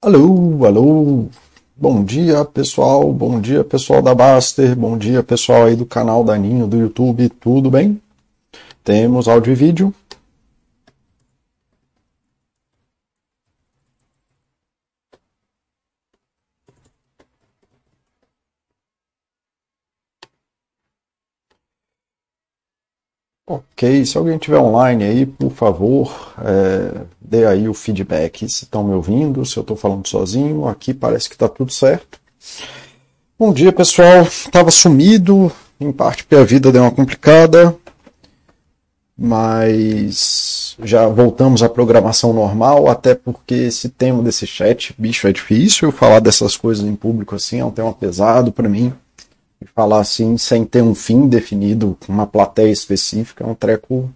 Alô, alô. Bom dia, pessoal. Bom dia, pessoal da Baster. Bom dia, pessoal aí do canal Daninho do YouTube. Tudo bem? Temos áudio e vídeo. Ok, se alguém tiver online aí, por favor, é, dê aí o feedback se estão me ouvindo, se eu estou falando sozinho. Aqui parece que está tudo certo. Bom dia, pessoal. Estava sumido, em parte porque a vida deu uma complicada, mas já voltamos à programação normal, até porque esse tema desse chat, bicho, é difícil falar dessas coisas em público assim, é um tema pesado para mim falar assim sem ter um fim definido, com uma plateia específica, é um treco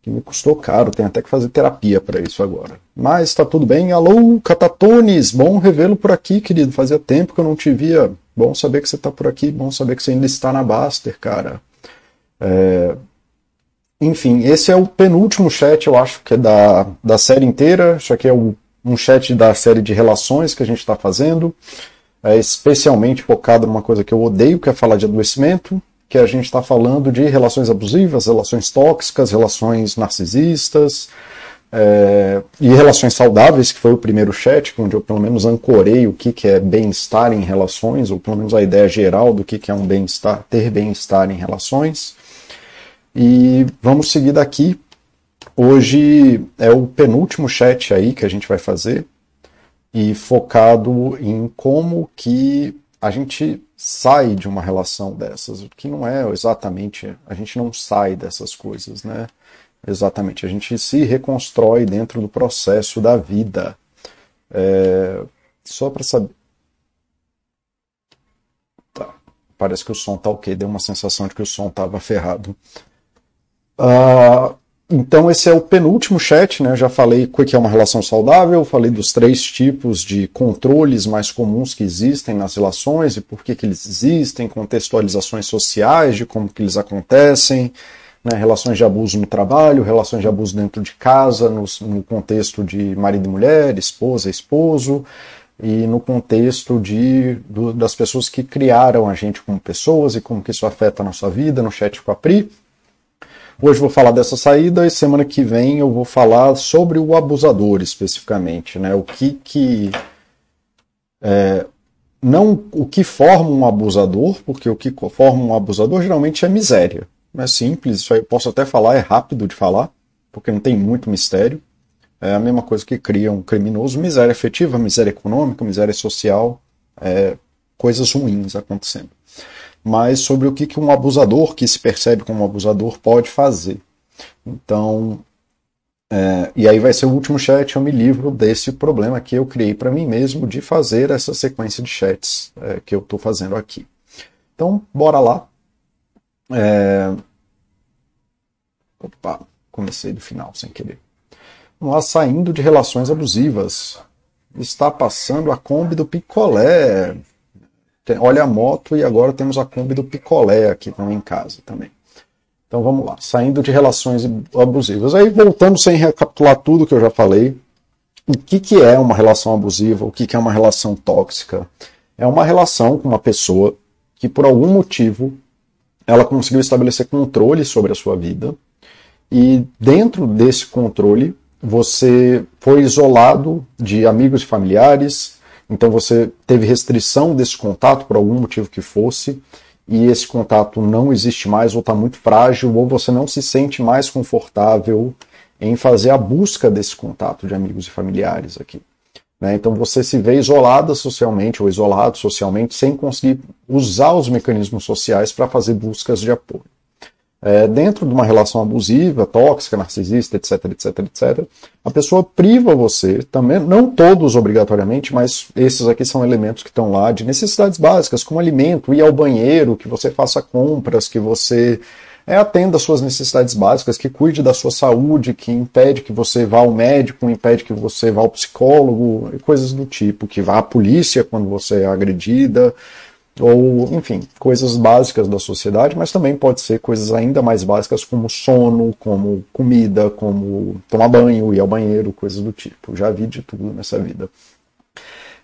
que me custou caro, tem até que fazer terapia para isso agora. Mas está tudo bem. Alô, Catatones, bom revê-lo por aqui, querido. Fazia tempo que eu não te via. Bom saber que você está por aqui, bom saber que você ainda está na Baster, cara. É... Enfim, esse é o penúltimo chat, eu acho, que é da, da série inteira. Isso aqui é o, um chat da série de relações que a gente está fazendo é especialmente focado numa coisa que eu odeio, que é falar de adoecimento, que a gente está falando de relações abusivas, relações tóxicas, relações narcisistas é, e relações saudáveis, que foi o primeiro chat, onde eu pelo menos ancorei o que, que é bem-estar em relações, ou pelo menos a ideia geral do que, que é um bem-estar, ter bem-estar em relações. E vamos seguir daqui. Hoje é o penúltimo chat aí que a gente vai fazer e focado em como que a gente sai de uma relação dessas, que não é exatamente, a gente não sai dessas coisas, né? Exatamente, a gente se reconstrói dentro do processo da vida. É, só para saber. Tá. Parece que o som tá ok, deu uma sensação de que o som tava ferrado. Uh, então esse é o penúltimo chat, né? Já falei o que é uma relação saudável, falei dos três tipos de controles mais comuns que existem nas relações e por que, que eles existem, contextualizações sociais de como que eles acontecem, né? relações de abuso no trabalho, relações de abuso dentro de casa, no, no contexto de marido e mulher, esposa e esposo, e no contexto de, do, das pessoas que criaram a gente como pessoas e como que isso afeta a nossa vida, no chat com a Pri. Hoje vou falar dessa saída e semana que vem eu vou falar sobre o abusador especificamente, né? O que que é, não o que forma um abusador, porque o que forma um abusador geralmente é miséria. É simples, isso aí eu posso até falar, é rápido de falar, porque não tem muito mistério. É a mesma coisa que cria um criminoso, miséria efetiva, miséria econômica, miséria social, é, coisas ruins acontecendo mas sobre o que, um abusador que se percebe como um abusador pode fazer. Então, é, e aí vai ser o último chat, eu me livro desse problema que eu criei para mim mesmo de fazer essa sequência de chats é, que eu estou fazendo aqui. Então, bora lá. É... Opa, comecei do final sem querer. Vamos lá, saindo de relações abusivas. Está passando a Kombi do picolé olha a moto e agora temos a Kombi do picolé aqui também em casa também. Então vamos lá, saindo de relações abusivas. Aí voltando sem recapitular tudo que eu já falei, o que, que é uma relação abusiva, o que, que é uma relação tóxica? É uma relação com uma pessoa que por algum motivo ela conseguiu estabelecer controle sobre a sua vida e dentro desse controle você foi isolado de amigos e familiares, então você teve restrição desse contato por algum motivo que fosse, e esse contato não existe mais, ou está muito frágil, ou você não se sente mais confortável em fazer a busca desse contato de amigos e familiares aqui. Né? Então você se vê isolada socialmente ou isolado socialmente sem conseguir usar os mecanismos sociais para fazer buscas de apoio é, dentro de uma relação abusiva, tóxica, narcisista, etc, etc, etc, a pessoa priva você também, não todos obrigatoriamente, mas esses aqui são elementos que estão lá de necessidades básicas, como alimento, ir ao banheiro, que você faça compras, que você é, atenda suas necessidades básicas, que cuide da sua saúde, que impede que você vá ao médico, impede que você vá ao psicólogo, coisas do tipo, que vá à polícia quando você é agredida, ou, enfim, coisas básicas da sociedade, mas também pode ser coisas ainda mais básicas como sono, como comida, como tomar banho, ir ao banheiro, coisas do tipo. Já vi de tudo nessa vida.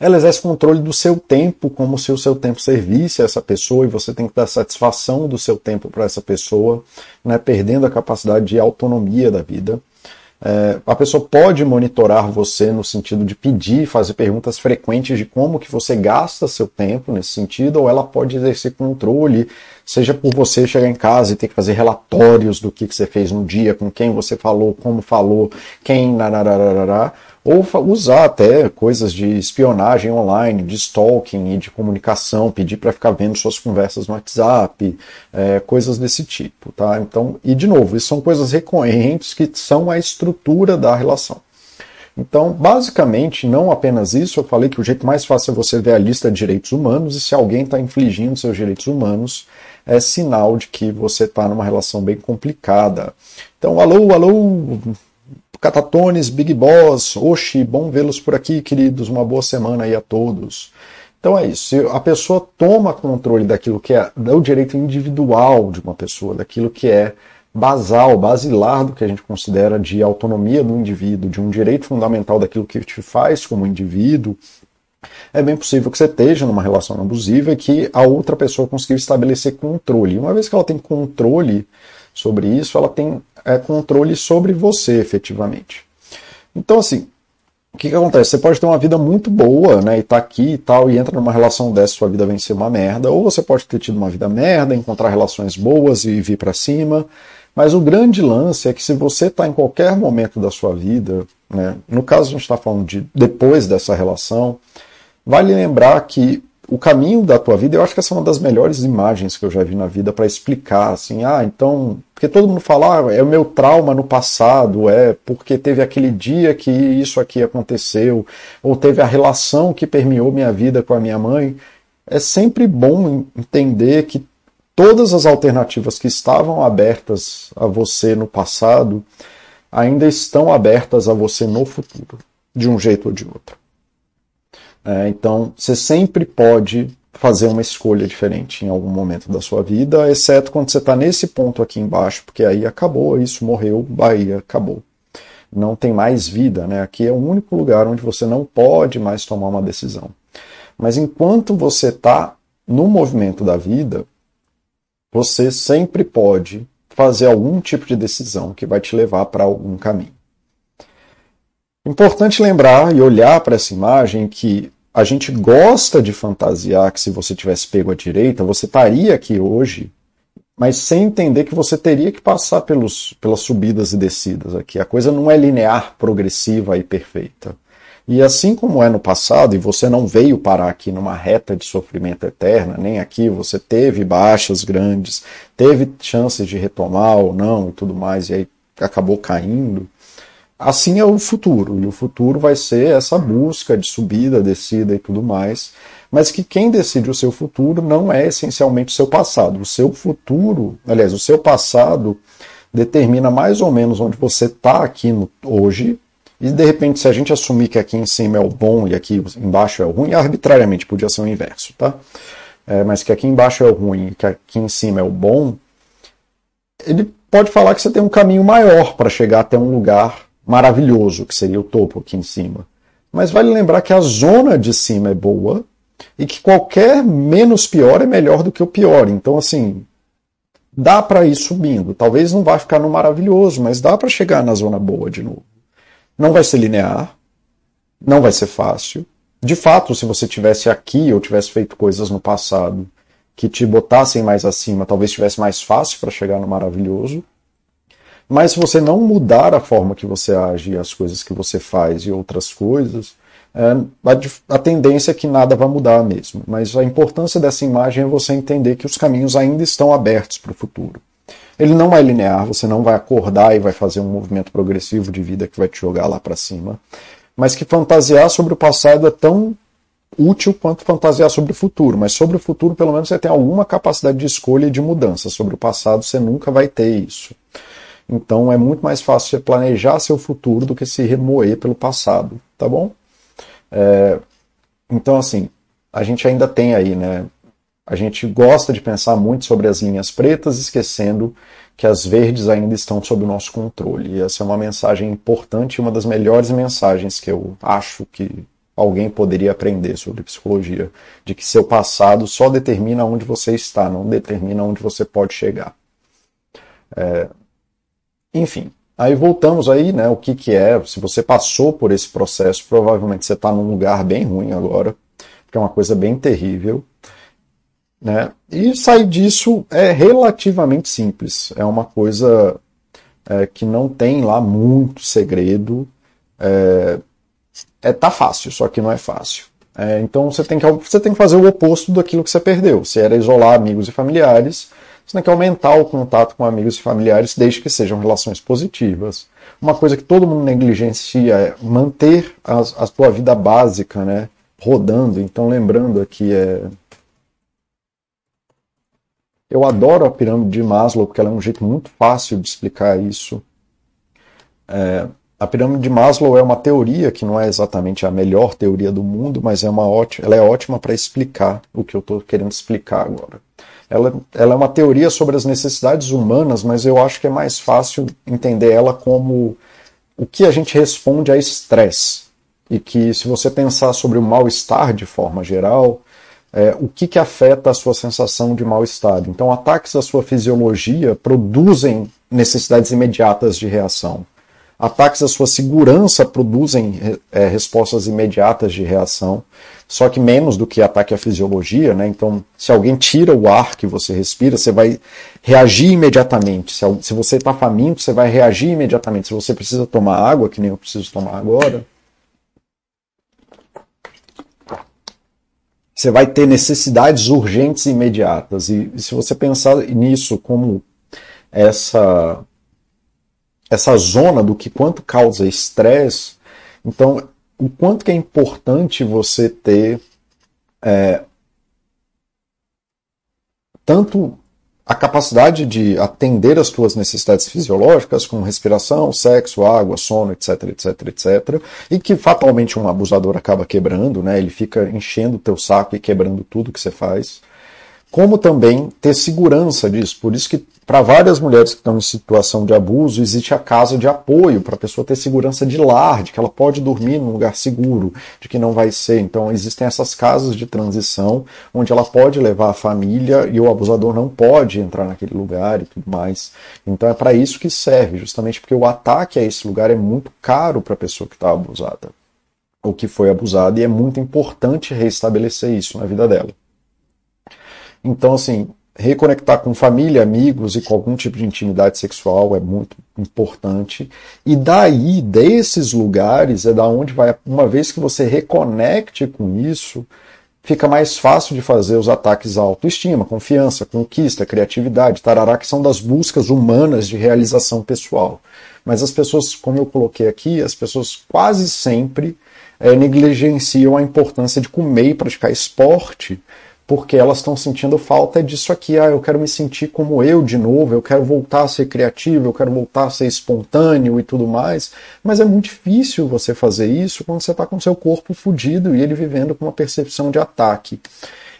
Ela exerce controle do seu tempo, como se o seu tempo servisse a essa pessoa e você tem que dar satisfação do seu tempo para essa pessoa, né, perdendo a capacidade de autonomia da vida. É, a pessoa pode monitorar você no sentido de pedir, fazer perguntas frequentes de como que você gasta seu tempo nesse sentido, ou ela pode exercer controle, seja por você chegar em casa e ter que fazer relatórios do que, que você fez no dia, com quem você falou, como falou, quem, narararará, ou usar até coisas de espionagem online, de stalking e de comunicação, pedir para ficar vendo suas conversas no WhatsApp, é, coisas desse tipo, tá? Então, e de novo, isso são coisas recorrentes que são a estrutura da relação. Então, basicamente, não apenas isso, eu falei que o jeito mais fácil é você ver a lista de direitos humanos e se alguém está infligindo seus direitos humanos, é sinal de que você está numa relação bem complicada. Então, alô, alô, Catatones, Big Boss, Oxi, bom vê-los por aqui, queridos. Uma boa semana aí a todos. Então é isso. Se a pessoa toma controle daquilo que é o direito individual de uma pessoa, daquilo que é basal, basilar do que a gente considera de autonomia do indivíduo, de um direito fundamental daquilo que te faz como indivíduo, é bem possível que você esteja numa relação abusiva e que a outra pessoa conseguiu estabelecer controle. Uma vez que ela tem controle sobre isso, ela tem é, controle sobre você, efetivamente. Então, assim, o que, que acontece? Você pode ter uma vida muito boa, né, e tá aqui e tal, e entra numa relação dessa, sua vida vem ser uma merda, ou você pode ter tido uma vida merda, encontrar relações boas e vir para cima, mas o grande lance é que se você está em qualquer momento da sua vida, né, no caso a gente está falando de depois dessa relação, vale lembrar que o caminho da tua vida, eu acho que essa é uma das melhores imagens que eu já vi na vida para explicar, assim, ah, então, porque todo mundo fala, ah, é o meu trauma no passado, é porque teve aquele dia que isso aqui aconteceu, ou teve a relação que permeou minha vida com a minha mãe. É sempre bom entender que todas as alternativas que estavam abertas a você no passado ainda estão abertas a você no futuro, de um jeito ou de outro. É, então, você sempre pode fazer uma escolha diferente em algum momento da sua vida, exceto quando você está nesse ponto aqui embaixo, porque aí acabou, isso morreu, Bahia, acabou. Não tem mais vida, né? Aqui é o único lugar onde você não pode mais tomar uma decisão. Mas enquanto você está no movimento da vida, você sempre pode fazer algum tipo de decisão que vai te levar para algum caminho. Importante lembrar e olhar para essa imagem que a gente gosta de fantasiar que se você tivesse pego a direita, você estaria aqui hoje, mas sem entender que você teria que passar pelos, pelas subidas e descidas aqui. A coisa não é linear, progressiva e perfeita. E assim como é no passado, e você não veio parar aqui numa reta de sofrimento eterna, nem aqui você teve baixas grandes, teve chances de retomar ou não e tudo mais, e aí acabou caindo. Assim é o futuro, e o futuro vai ser essa busca de subida, descida e tudo mais, mas que quem decide o seu futuro não é essencialmente o seu passado. O seu futuro, aliás, o seu passado determina mais ou menos onde você está aqui no, hoje, e de repente, se a gente assumir que aqui em cima é o bom e aqui embaixo é o ruim, arbitrariamente podia ser o inverso, tá? É, mas que aqui embaixo é o ruim e que aqui em cima é o bom, ele pode falar que você tem um caminho maior para chegar até um lugar maravilhoso, que seria o topo aqui em cima. Mas vale lembrar que a zona de cima é boa e que qualquer menos pior é melhor do que o pior. Então, assim, dá para ir subindo. Talvez não vá ficar no maravilhoso, mas dá para chegar na zona boa de novo. Não vai ser linear, não vai ser fácil. De fato, se você tivesse aqui ou tivesse feito coisas no passado que te botassem mais acima, talvez tivesse mais fácil para chegar no maravilhoso. Mas se você não mudar a forma que você age, as coisas que você faz e outras coisas, é, a, tendência é que nada vai mudar mesmo. Mas a importância dessa imagem é você entender que os caminhos ainda estão abertos para o futuro. Ele não é linear, você não vai acordar e vai fazer um movimento progressivo de vida que vai te jogar lá para cima. Mas que fantasiar sobre o passado é tão útil quanto fantasiar sobre o futuro. Mas sobre o futuro, pelo menos, você tem alguma capacidade de escolha e de mudança. Sobre o passado, você nunca vai ter isso. Então é muito mais fácil você planejar seu futuro do que se remoer pelo passado, tá bom? É, então, assim, a gente ainda tem aí, né? a gente gosta de pensar muito sobre as linhas pretas, esquecendo que as verdes ainda estão sob o nosso controle. E essa é uma mensagem importante, uma das melhores mensagens que eu acho que alguém poderia aprender sobre psicologia, de que seu passado só determina onde você está, não determina onde você pode chegar. É... Enfim, aí voltamos aí, né? O que, que é? Se você passou por esse processo, provavelmente você está num lugar bem ruim agora, porque é uma coisa bem terrível. Né? E sair disso é relativamente simples. É uma coisa é, que não tem lá muito segredo. É, é, tá fácil, só que não é fácil. É, então você tem, que, você tem que fazer o oposto daquilo que você perdeu. Se era isolar amigos e familiares, você tem que aumentar o contato com amigos e familiares, desde que sejam relações positivas. Uma coisa que todo mundo negligencia é manter a, a sua vida básica né, rodando. Então, lembrando aqui, é, eu adoro a pirâmide de Maslow porque ela é um jeito muito fácil de explicar isso. É, a pirâmide de Maslow é uma teoria que não é exatamente a melhor teoria do mundo, mas é uma ótima, ela é ótima para explicar o que eu estou querendo explicar agora. Ela, ela é uma teoria sobre as necessidades humanas, mas eu acho que é mais fácil entender ela como o que a gente responde a estresse. E que se você pensar sobre o mal-estar de forma geral, é, o que, que afeta a sua sensação de mal-estar. Então, ataques à sua fisiologia produzem necessidades imediatas de reação. Ataques à sua segurança produzem é, respostas imediatas de reação, só que menos do que ataque à fisiologia, né? Então, se alguém tira o ar que você respira, você vai reagir imediatamente. Se, se você está faminto, você vai reagir imediatamente. Se você precisa tomar água, que nem eu preciso tomar agora, você vai ter necessidades urgentes e imediatas. E, e se você pensar nisso como essa essa zona do que quanto causa estresse, então o quanto que é importante você ter é, tanto a capacidade de atender as tuas necessidades fisiológicas, como respiração, sexo, água, sono, etc, etc, etc, e que fatalmente um abusador acaba quebrando, né? Ele fica enchendo o teu saco e quebrando tudo que você faz como também ter segurança disso. Por isso que para várias mulheres que estão em situação de abuso, existe a casa de apoio para a pessoa ter segurança de lar, de que ela pode dormir num lugar seguro, de que não vai ser. Então existem essas casas de transição onde ela pode levar a família e o abusador não pode entrar naquele lugar e tudo mais. Então é para isso que serve, justamente porque o ataque a esse lugar é muito caro para a pessoa que está abusada ou que foi abusada e é muito importante restabelecer isso na vida dela. Então, assim, reconectar com família, amigos e com algum tipo de intimidade sexual é muito importante. E daí, desses lugares, é da onde vai, uma vez que você reconecte com isso, fica mais fácil de fazer os ataques à autoestima, confiança, conquista, criatividade, tarará, que são das buscas humanas de realização pessoal. Mas as pessoas, como eu coloquei aqui, as pessoas quase sempre é, negligenciam a importância de comer e praticar esporte porque elas estão sentindo falta disso aqui. Ah, eu quero me sentir como eu de novo, eu quero voltar a ser criativo, eu quero voltar a ser espontâneo e tudo mais. Mas é muito difícil você fazer isso quando você está com seu corpo fudido e ele vivendo com uma percepção de ataque.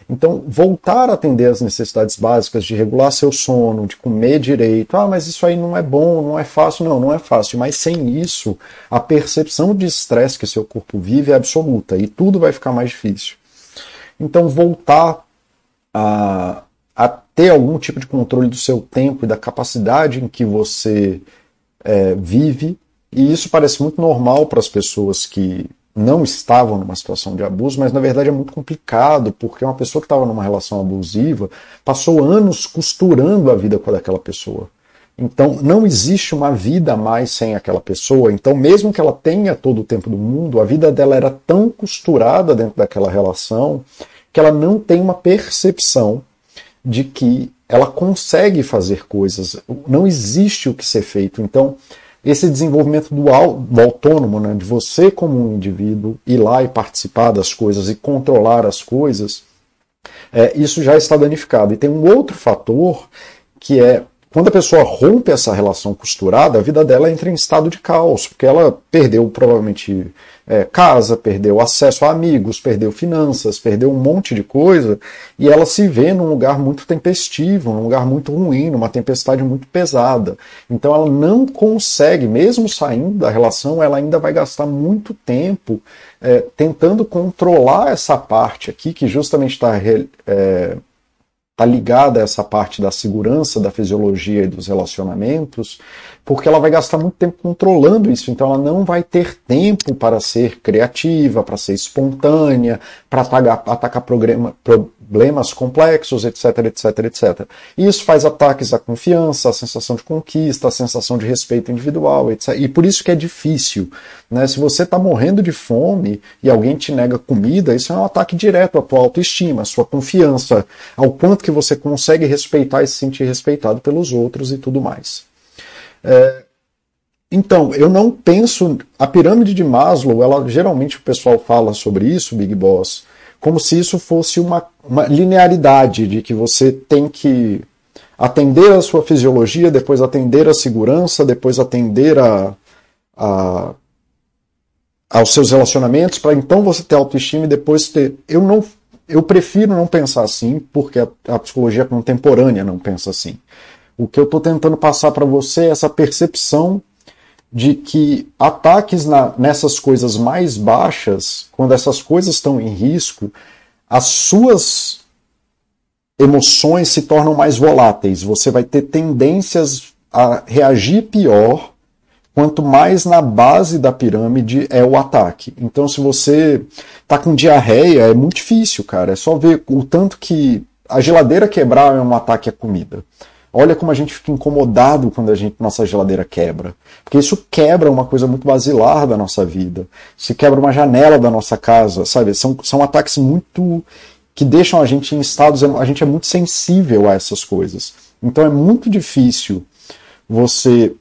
Então, voltar a atender as necessidades básicas de regular seu sono, de comer direito. Ah, mas isso aí não é bom, não é fácil. Não, não é fácil. Mas sem isso, a percepção de estresse que seu corpo vive é absoluta e tudo vai ficar mais difícil. Então, voltar a, a ter algum tipo de controle do seu tempo e da capacidade em que você é, vive, e isso parece muito normal para as pessoas que não estavam numa situação de abuso, mas na verdade é muito complicado, porque uma pessoa que estava numa relação abusiva passou anos costurando a vida com aquela pessoa. Então, não existe uma vida mais sem aquela pessoa. Então, mesmo que ela tenha todo o tempo do mundo, a vida dela era tão costurada dentro daquela relação que ela não tem uma percepção de que ela consegue fazer coisas. Não existe o que ser feito. Então, esse desenvolvimento do, autônomo, né, de você como um indivíduo ir lá e participar das coisas e controlar as coisas, é, isso já está danificado. E tem um outro fator que é Quando a pessoa rompe essa relação costurada, a vida dela entra em estado de caos, porque ela perdeu provavelmente é, casa, perdeu acesso a amigos, perdeu finanças, perdeu um monte de coisa, e ela se vê num lugar muito tempestivo, num lugar muito ruim, numa tempestade muito pesada. Então ela não consegue, mesmo saindo da relação, ela ainda vai gastar muito tempo é, tentando controlar essa parte aqui, que justamente está. É, está ligada a essa parte da segurança, da fisiologia e dos relacionamentos, porque ela vai gastar muito tempo controlando isso, então ela não vai ter tempo para ser criativa, para ser espontânea, para atacar, atacar programa, problemas complexos, etc, etc, etc. Isso faz ataques à confiança, à sensação de conquista, à sensação de respeito individual, etc. E por isso que é difícil. Né? Se você está morrendo de fome e alguém te nega comida, isso é um ataque direto à tua autoestima, à sua confiança, ao quanto que você consegue respeitar e se sentir respeitado pelos outros e tudo mais. É, então, eu não penso. A pirâmide de Maslow, ela geralmente o pessoal fala sobre isso, Big Boss, como se isso fosse uma, uma linearidade de que você tem que atender a sua fisiologia, depois atender a segurança, depois atender a, a aos seus relacionamentos, para então você ter autoestima e depois ter. Eu não. Eu prefiro não pensar assim, porque a, a psicologia contemporânea não pensa assim. O que eu estou tentando passar para você é essa percepção de que ataques na, nessas coisas mais baixas, quando essas coisas estão em risco, as suas emoções se tornam mais voláteis. Você vai ter tendências a reagir pior quanto mais na base da pirâmide é o ataque. Então, se você tá com diarreia, é muito difícil, cara. É só ver o tanto que a geladeira quebrar é um ataque à comida. Olha como a gente fica incomodado quando a gente, nossa geladeira quebra. Porque isso quebra uma coisa muito basilar da nossa vida. Se quebra uma janela da nossa casa, sabe? São, são ataques muito. que deixam a gente em estados. A gente é muito sensível a essas coisas. Então é muito difícil você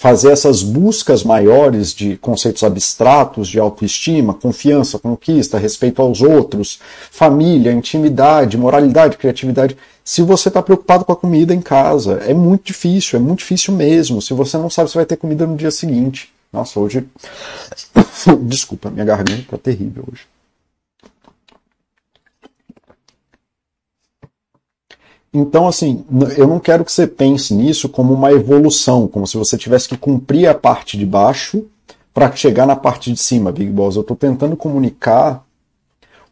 fazer essas buscas maiores de conceitos abstratos de autoestima, confiança, conquista, respeito aos outros, família, intimidade, moralidade, criatividade se você está preocupado com a comida em casa. É muito difícil, é muito difícil mesmo. Se você não sabe se vai ter comida no dia seguinte. Nossa, hoje. Desculpa, minha garganta está terrível hoje. Então, assim, eu não quero que você pense nisso como uma evolução, como se você tivesse que cumprir a parte de baixo para chegar na parte de cima, Big Boss. Eu estou tentando comunicar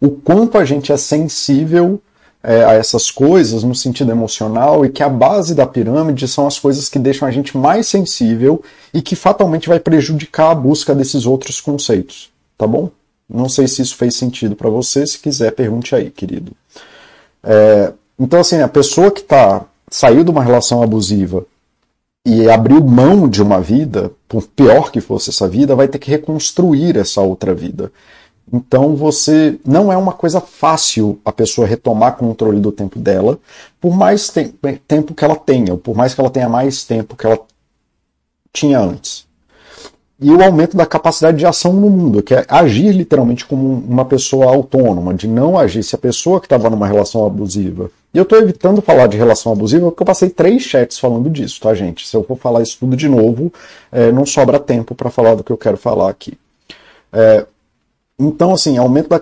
o quanto a gente é sensível é, a essas coisas no sentido emocional e que a base da pirâmide são as coisas que deixam a gente mais sensível e que fatalmente vai prejudicar a busca desses outros conceitos, tá bom? Não sei se isso fez sentido para você, se quiser pergunte aí, querido. É, então assim, a pessoa que tá saiu de uma relação abusiva e abriu mão de uma vida, por pior que fosse essa vida, vai ter que reconstruir essa outra vida. Então você não é uma coisa fácil a pessoa retomar controle do tempo dela, por mais te tempo que ela tenha, por mais que ela tenha mais tempo que ela tinha antes. E o aumento da capacidade de ação no mundo, que é agir literalmente como uma pessoa autônoma, de não agir se a pessoa que estava numa relação abusiva. E eu estou evitando falar de relação abusiva porque eu passei três chats falando disso, tá, gente? Se eu for falar isso tudo de novo, é, não sobra tempo para falar do que eu quero falar aqui. É, então, assim, aumento da,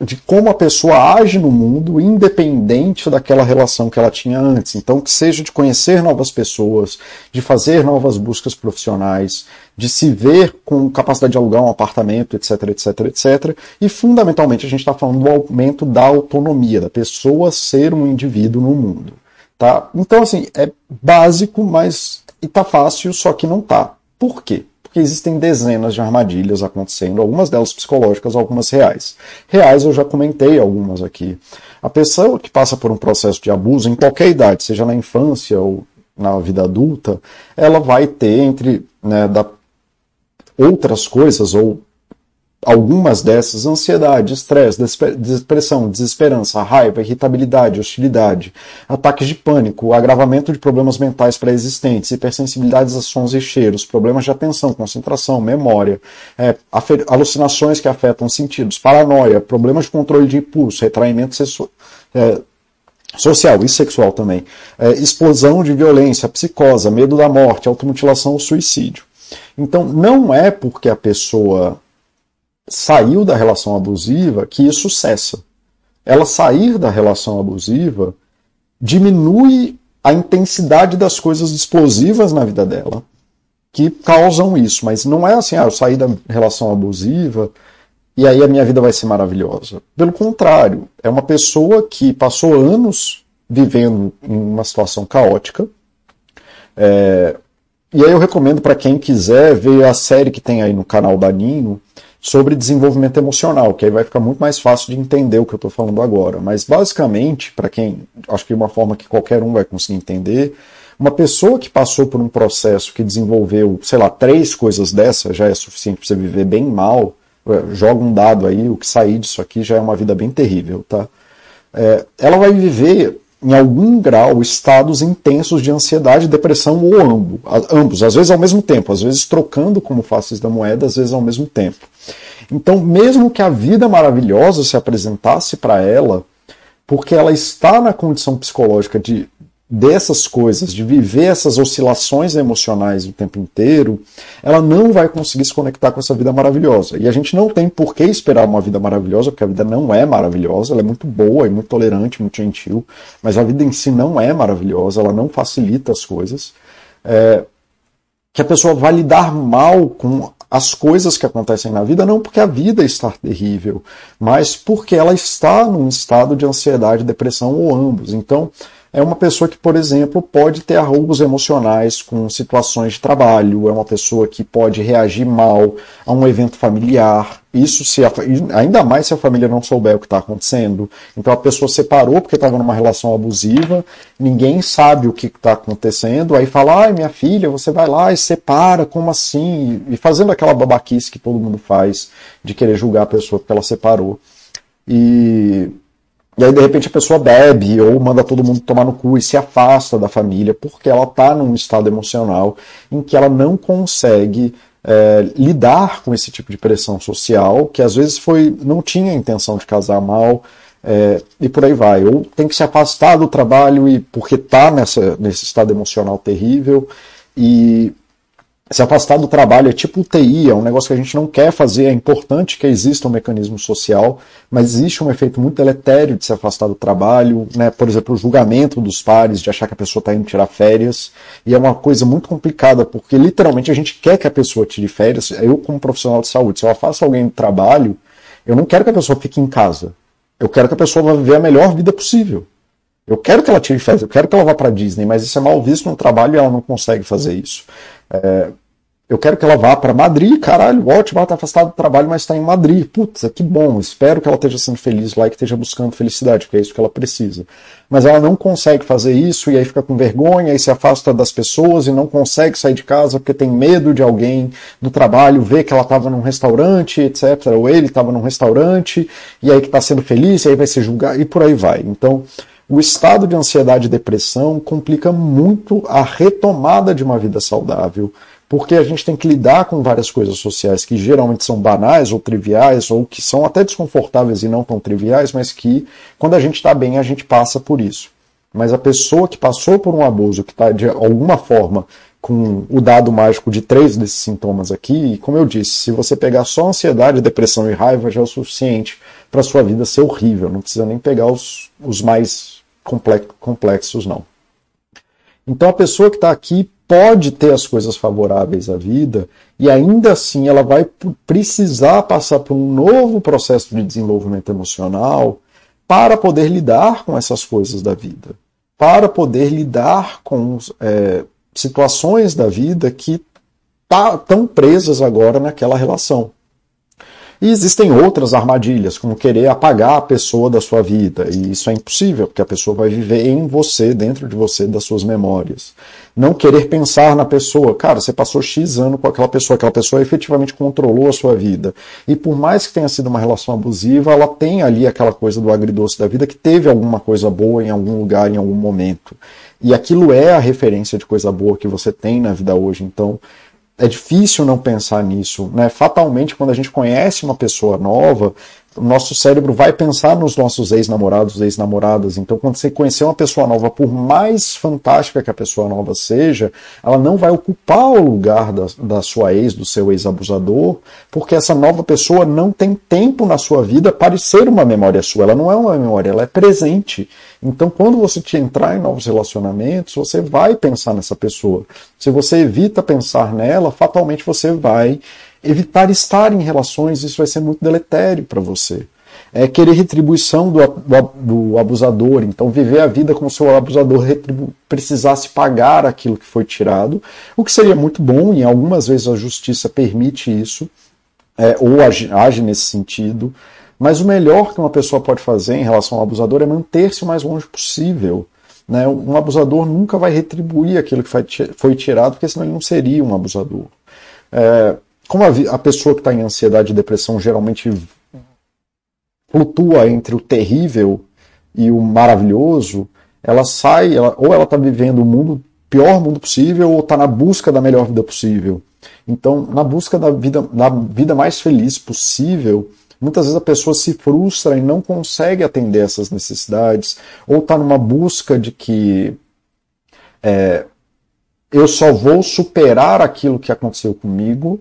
de como a pessoa age no mundo, independente daquela relação que ela tinha antes. Então, que seja de conhecer novas pessoas, de fazer novas buscas profissionais, de se ver com capacidade de alugar um apartamento, etc, etc, etc. E, fundamentalmente, a gente está falando do aumento da autonomia, da pessoa ser um indivíduo no mundo. Tá? Então, assim, é básico, mas e tá fácil, só que não tá. Por quê? Existem dezenas de armadilhas acontecendo, algumas delas psicológicas, algumas reais. Reais eu já comentei algumas aqui. A pessoa que passa por um processo de abuso em qualquer idade, seja na infância ou na vida adulta, ela vai ter entre né, da, outras coisas ou algumas dessas, ansiedade, estresse, depressão, desesperança, raiva, irritabilidade, hostilidade, ataques de pânico, agravamento de problemas mentais pré-existentes, hipersensibilidades a sons e cheiros, problemas de atenção, concentração, memória, é, alucinações que afetam sentidos, paranoia, problemas de controle de impulso, retraimento sexual, é, social e sexual também, é, explosão de violência, psicose, medo da morte, automutilação ou suicídio. Então, não é porque a pessoa saiu da relação abusiva que isso cessa. Ela sair da relação abusiva diminui a intensidade das coisas explosivas na vida dela que causam isso, mas não é assim, ah, eu saí da relação abusiva e aí a minha vida vai ser maravilhosa. Pelo contrário, é uma pessoa que passou anos vivendo uma situação caótica. É, e aí eu recomendo para quem quiser ver a série que tem aí no canal da Ninho sobre desenvolvimento emocional, que aí vai ficar muito mais fácil de entender o que eu estou falando agora. Mas basicamente, para quem acho que de uma forma que qualquer um vai conseguir entender, uma pessoa que passou por um processo que desenvolveu, sei lá, três coisas dessas já é suficiente para você viver bem mal joga um dado aí, o que sair disso aqui já é uma vida bem terrível, tá? É, ela vai viver em algum grau estados intensos de ansiedade, depressão ou ambos, ambos, às vezes ao mesmo tempo, às vezes trocando como faces da moeda, às vezes ao mesmo tempo. Então, mesmo que a vida maravilhosa se apresentasse para ela, porque ela está na condição psicológica de dessas coisas, de viver essas oscilações emocionais o tempo inteiro, ela não vai conseguir se conectar com essa vida maravilhosa. E a gente não tem por que esperar uma vida maravilhosa, porque a vida não é maravilhosa, ela é muito boa, é muito tolerante, muito gentil, mas a vida em si não é maravilhosa, ela não facilita as coisas. É, que a pessoa vai lidar mal com as coisas que acontecem na vida, não porque a vida está terrível, mas porque ela está num estado de ansiedade, depressão ou ambos. Então, é uma pessoa que, por exemplo, pode ter arroubos emocionais com situações de trabalho, é uma pessoa que pode reagir mal a um evento familiar. Isso se a, ainda mais se a família não souber o que está acontecendo. Então a pessoa separou porque estava numa relação abusiva, ninguém sabe o que está acontecendo, aí fala, ai minha filha, você vai lá e separa, como assim? E fazendo aquela babaquice que todo mundo faz de querer julgar a pessoa porque ela separou. E e aí, de repente, a pessoa bebe ou manda todo mundo tomar no cu e se afasta da família porque ela está num estado emocional em que ela não consegue é, lidar com esse tipo de pressão social, que às vezes foi não tinha intenção de casar mal, é, e por aí vai. Ou tem que se afastar do trabalho e porque está nesse estado emocional terrível. E se afastar do trabalho é tipo UTI, é um negócio que a gente não quer fazer, é importante que exista um mecanismo social, mas existe um efeito muito deletério de se afastar do trabalho, né? por exemplo, o julgamento dos pares, de achar que a pessoa está indo tirar férias, e é uma coisa muito complicada, porque literalmente a gente quer que a pessoa tire férias, eu como profissional de saúde, se eu afasto alguém do trabalho, eu não quero que a pessoa fique em casa, eu quero que a pessoa vá viver a melhor vida possível. Eu quero que ela tire férias, eu quero que ela vá para Disney, mas isso é mal visto no trabalho e ela não consegue fazer isso. É, eu quero que ela vá para Madrid, caralho, ótimo, ela está afastada do trabalho, mas está em Madrid. Putz, que bom, espero que ela esteja sendo feliz lá e que esteja buscando felicidade, porque é isso que ela precisa. Mas ela não consegue fazer isso e aí fica com vergonha e se afasta das pessoas e não consegue sair de casa porque tem medo de alguém do trabalho ver que ela estava num restaurante, etc. Ou ele estava num restaurante e aí que está sendo feliz e aí vai ser julgado e por aí vai. Então, o estado de ansiedade e depressão complica muito a retomada de uma vida saudável, porque a gente tem que lidar com várias coisas sociais que geralmente são banais ou triviais, ou que são até desconfortáveis e não tão triviais, mas que quando a gente está bem a gente passa por isso. Mas a pessoa que passou por um abuso, que está de alguma forma com o dado mágico de três desses sintomas aqui, e como eu disse, se você pegar só ansiedade, depressão e raiva já é o suficiente para sua vida ser horrível, não precisa nem pegar os, os mais complexos, não. Então a pessoa que está aqui pode ter as coisas favoráveis à vida e ainda assim ela vai precisar passar por um novo processo de desenvolvimento emocional para poder lidar com essas coisas da vida, para poder lidar com é, situações da vida que estão tá, presas agora naquela relação. E existem outras armadilhas, como querer apagar a pessoa da sua vida. E isso é impossível, porque a pessoa vai viver em você, dentro de você, das suas memórias. Não querer pensar na pessoa. Cara, você passou X anos com aquela pessoa, aquela pessoa efetivamente controlou a sua vida. E por mais que tenha sido uma relação abusiva, ela tem ali aquela coisa do agridoce da vida que teve alguma coisa boa em algum lugar, em algum momento. E aquilo é a referência de coisa boa que você tem na vida hoje. Então, é difícil não pensar nisso, né? Fatalmente, quando a gente conhece uma pessoa nova, o nosso cérebro vai pensar nos nossos ex-namorados, ex-namoradas. Então, quando você conhecer uma pessoa nova, por mais fantástica que a pessoa nova seja, ela não vai ocupar o lugar da, da sua ex, do seu ex-abusador, porque essa nova pessoa não tem tempo na sua vida para ser uma memória sua. Ela não é uma memória, ela é presente. Então, quando você te entrar em novos relacionamentos, você vai pensar nessa pessoa. Se você evita pensar nela, fatalmente você vai evitar estar em relações, isso vai ser muito deletério para você. É querer retribuição do, do, do, abusador, então viver a vida como se o abusador precisasse pagar aquilo que foi tirado, o que seria muito bom, e algumas vezes a justiça permite isso, é, ou age, age nesse sentido, mas o melhor que uma pessoa pode fazer em relação ao abusador é manter-se o mais longe possível. Né? Um abusador nunca vai retribuir aquilo que foi tirado, porque senão ele não seria um abusador. É, como a, a pessoa que está em ansiedade e depressão geralmente flutua entre o terrível e o maravilhoso, ela sai, ela, ou ela está vivendo o mundo pior mundo possível, ou está na busca da melhor vida possível. Então, na busca da vida, da vida mais feliz possível, muitas vezes a pessoa se frustra e não consegue atender essas necessidades, ou está numa busca de que é, eu só vou superar aquilo que aconteceu comigo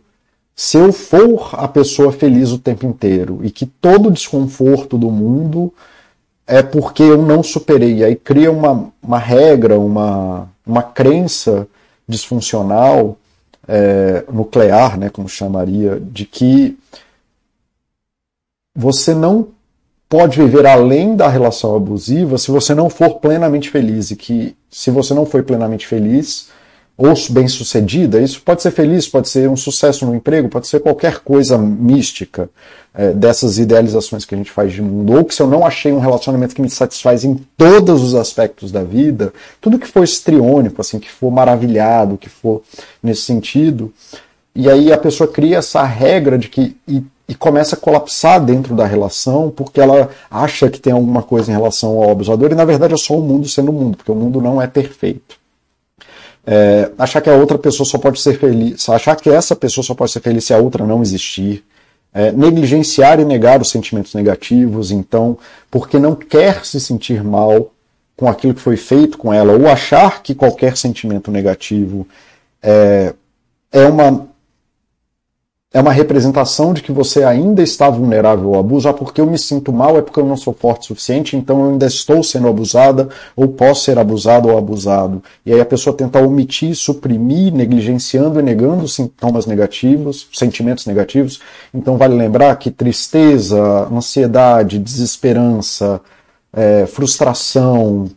se eu for a pessoa feliz o tempo inteiro e que todo desconforto do mundo é porque eu não superei. Aí cria uma, uma regra, uma, uma crença disfuncional, é, nuclear, né, como chamaria, de que você não pode viver além da relação abusiva se você não for plenamente feliz e que se você não foi plenamente feliz, ou bem sucedida, isso pode ser feliz, pode ser um sucesso no emprego, pode ser qualquer coisa mística é, dessas idealizações que a gente faz de mundo. Ou que se eu não achei um relacionamento que me satisfaz em todos os aspectos da vida, tudo que for estriônico, assim, que for maravilhado, que for nesse sentido, e aí a pessoa cria essa regra de que. E, e começa a colapsar dentro da relação porque ela acha que tem alguma coisa em relação ao abusador e na verdade é só o mundo sendo o mundo, porque o mundo não é perfeito. É, achar que a outra pessoa só pode ser feliz, achar que essa pessoa só pode ser feliz se a outra não existir, é, negligenciar e negar os sentimentos negativos, então, porque não quer se sentir mal com aquilo que foi feito com ela, ou achar que qualquer sentimento negativo é, é uma é uma representação de que você ainda está vulnerável ao abuso. Ah, porque eu me sinto mal é porque eu não sou forte o suficiente, então eu ainda estou sendo abusada, ou posso ser abusado ou abusado. E aí a pessoa tenta omitir, suprimir, negligenciando e negando sintomas negativos, sentimentos negativos. Então vale lembrar que tristeza, ansiedade, desesperança, é, frustração,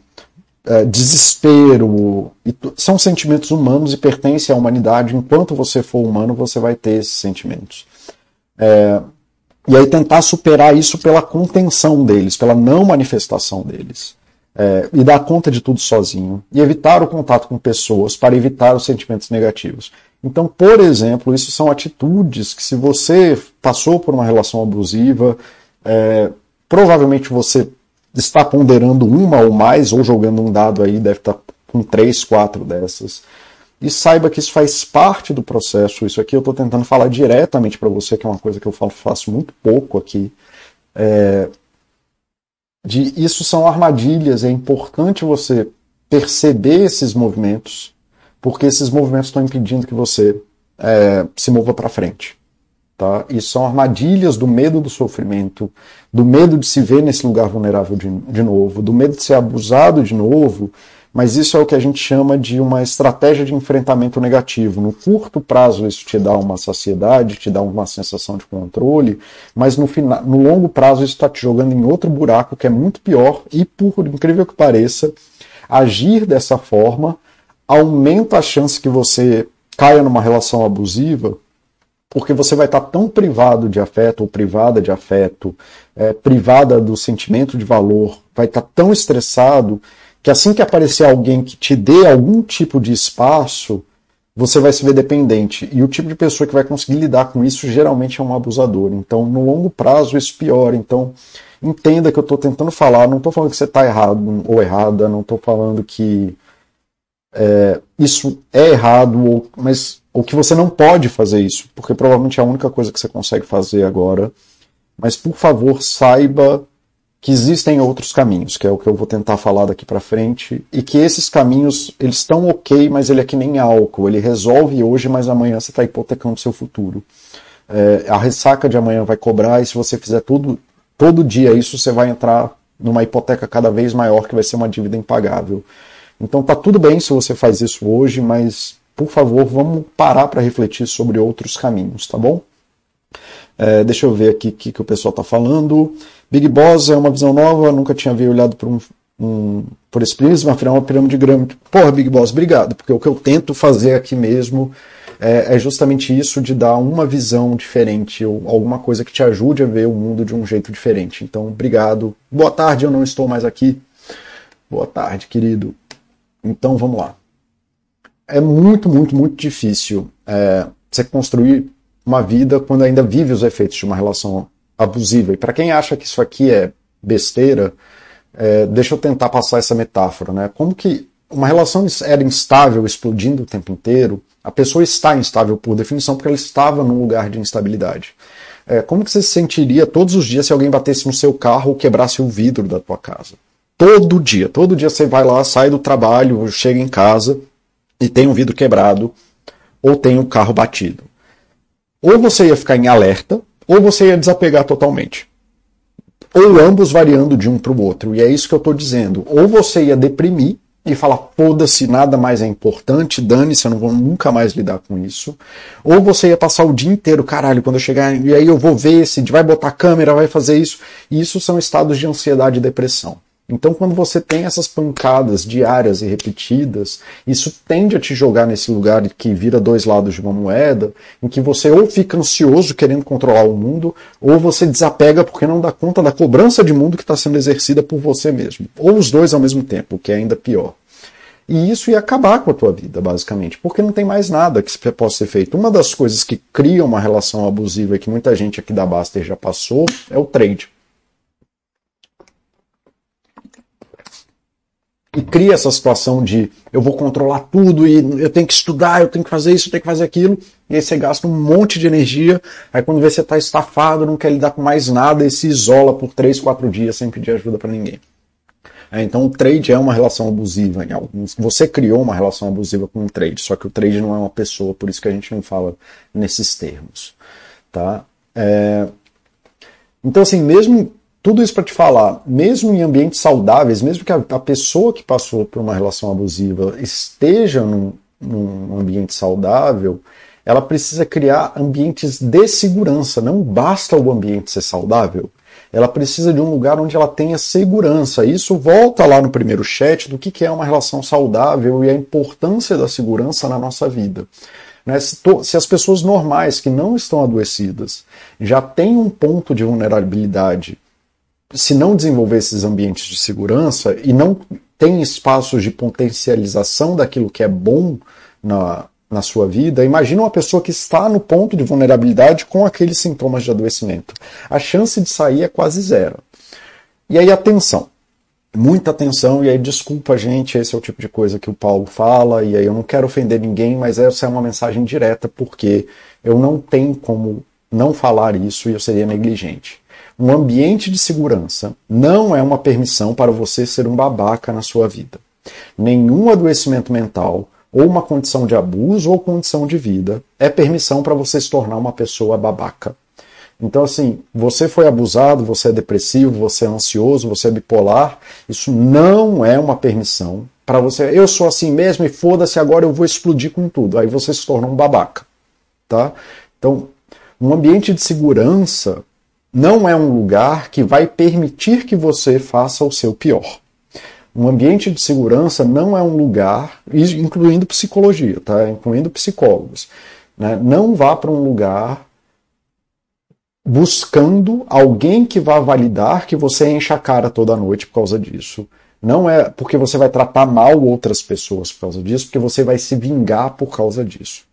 é, desespero, são sentimentos humanos e pertencem à humanidade. Enquanto você for humano, você vai ter esses sentimentos. É, e aí tentar superar isso pela contenção deles, pela não manifestação deles. É, e dar conta de tudo sozinho. E evitar o contato com pessoas para evitar os sentimentos negativos. Então, por exemplo, isso são atitudes que, se você passou por uma relação abusiva, é, provavelmente você está ponderando uma ou mais, ou jogando um dado aí, deve estar com três, quatro dessas. E saiba que isso faz parte do processo. Isso aqui eu estou tentando falar diretamente para você, que é uma coisa que eu falo, faço muito pouco aqui. É, de isso são armadilhas. É importante você perceber esses movimentos, porque esses movimentos estão impedindo que você é, se mova para frente. Tá? E são armadilhas do medo do sofrimento, do medo de se ver nesse lugar vulnerável de, de novo, do medo de ser abusado de novo, mas isso é o que a gente chama de uma estratégia de enfrentamento negativo. No curto prazo, isso te dá uma saciedade, te dá uma sensação de controle, mas no, final, no longo prazo, isso está te jogando em outro buraco que é muito pior e, por incrível que pareça, agir dessa forma aumenta a chance que você caia numa relação abusiva porque você vai estar tão privado de afeto ou privada de afeto, é, privada do sentimento de valor, vai estar tão estressado que assim que aparecer alguém que te dê algum tipo de espaço, você vai se ver dependente. E o tipo de pessoa que vai conseguir lidar com isso geralmente é um abusador. Então, no longo prazo, isso piora. Então, entenda que eu estou tentando falar, não estou falando que você está errado ou errada, não estou falando que é, isso é errado, ou, mas ou que você não pode fazer isso, porque provavelmente é a única coisa que você consegue fazer agora mas por favor saiba que existem outros caminhos, que é o que eu vou tentar falar daqui para frente, e que esses caminhos, eles estão ok, mas ele é que nem álcool, ele resolve hoje, mas amanhã você está hipotecando seu futuro. É, a ressaca de amanhã vai cobrar, e se você fizer tudo, todo dia isso, você vai entrar numa hipoteca cada vez maior, que vai ser uma dívida impagável. Então tá tudo bem se você faz isso hoje, mas por favor, vamos parar para refletir sobre outros caminhos, tá bom? É, deixa eu ver aqui o que, que o pessoal está falando. Big Boss é uma visão nova, nunca tinha olhado por, um, um, por esse prisma, afinal é uma pirâmide grande. Porra, Big Boss, obrigado, porque o que eu tento fazer aqui mesmo é, é, justamente isso de dar uma visão diferente, ou alguma coisa que te ajude a ver o mundo de um jeito diferente. Então, obrigado. Boa tarde, eu não estou mais aqui. Boa tarde, querido. Então, vamos lá. É muito, muito, muito difícil é, você construir uma vida quando ainda vive os efeitos de uma relação abusiva. E para quem acha que isso aqui é besteira, é, deixa eu tentar passar essa metáfora, né? Como que uma relação era instável, explodindo o tempo inteiro, a pessoa está instável por definição porque ela estava num lugar de instabilidade. É, como que você se sentiria todos os dias se alguém batesse no seu carro ou quebrasse o vidro da tua casa? Todo dia, todo dia você vai lá, sai do trabalho, chega em casa e tem um vidro quebrado ou tem um carro batido ou você ia ficar em alerta, ou você ia desapegar totalmente. Ou ambos variando de um para o outro. E é isso que eu estou dizendo. Ou você ia deprimir e falar, foda-se, nada mais é importante, dane-se, eu não vou nunca mais lidar com isso. Ou você ia passar o dia inteiro, caralho, quando eu chegar, e aí eu vou ver se vai botar câmera, vai fazer isso. E isso são estados de ansiedade e depressão. Então, quando você tem essas pancadas diárias e repetidas, isso tende a te jogar nesse lugar que vira dois lados de uma moeda, em que você ou fica ansioso querendo controlar o mundo, ou você desapega porque não dá conta da cobrança de mundo que está sendo exercida por você mesmo. Ou os dois ao mesmo tempo, o que é ainda pior. E isso ia acabar com a tua vida, basicamente, porque não tem mais nada que possa ser feito. Uma das coisas que cria uma relação abusiva e que muita gente aqui da Baster já passou é o trade. E cria essa situação de eu vou controlar tudo e eu tenho que estudar, eu tenho que fazer isso, eu tenho que fazer aquilo, e aí você gasta um monte de energia, aí quando vê você está estafado, não quer lidar com mais nada e se isola por 3, 4 dias sem pedir ajuda para ninguém. É, então o trade é uma relação abusiva. Você criou uma relação abusiva com o trade, só que o trade não é uma pessoa, por isso que a gente não fala nesses termos. Tá? É... Então, assim, mesmo tudo isso para te falar, mesmo em ambientes saudáveis, mesmo que a, a, pessoa que passou por uma relação abusiva esteja num, num ambiente saudável, ela precisa criar ambientes de segurança. Não basta o ambiente ser saudável. Ela precisa de um lugar onde ela tenha segurança. Isso volta lá no primeiro chat do que, é uma relação saudável e a importância da segurança na nossa vida. Né? Se, as pessoas normais que não estão adoecidas já têm um ponto de vulnerabilidade se não desenvolver esses ambientes de segurança e não tem espaços de potencialização daquilo que é bom na, na sua vida, imagina uma pessoa que está no ponto de vulnerabilidade com aqueles sintomas de adoecimento. A chance de sair é quase zero. E aí, atenção. Muita atenção, e aí desculpa, gente, esse é o tipo de coisa que o Paulo fala, e aí eu não quero ofender ninguém, mas essa é uma mensagem direta, porque eu não tenho como não falar isso e eu seria negligente. Um ambiente de segurança não é uma permissão para você ser um babaca na sua vida. Nenhum adoecimento mental, ou uma condição de abuso ou condição de vida, é permissão para você se tornar uma pessoa babaca. Então, assim, você foi abusado, você é depressivo, você é ansioso, você é bipolar, isso não é uma permissão para você. Eu sou assim mesmo e foda-se, agora eu vou explodir com tudo. Aí você se torna um babaca. Tá? Então, um ambiente de segurança não é um lugar que vai permitir que você faça o seu pior. Um ambiente de segurança não é um lugar, incluindo psicologia, tá? incluindo psicólogos. Né? Não vá para um lugar buscando alguém que vá validar que você enche a cara toda noite por causa disso. Não é porque você vai tratar mal outras pessoas por causa disso, porque você vai se vingar por causa disso.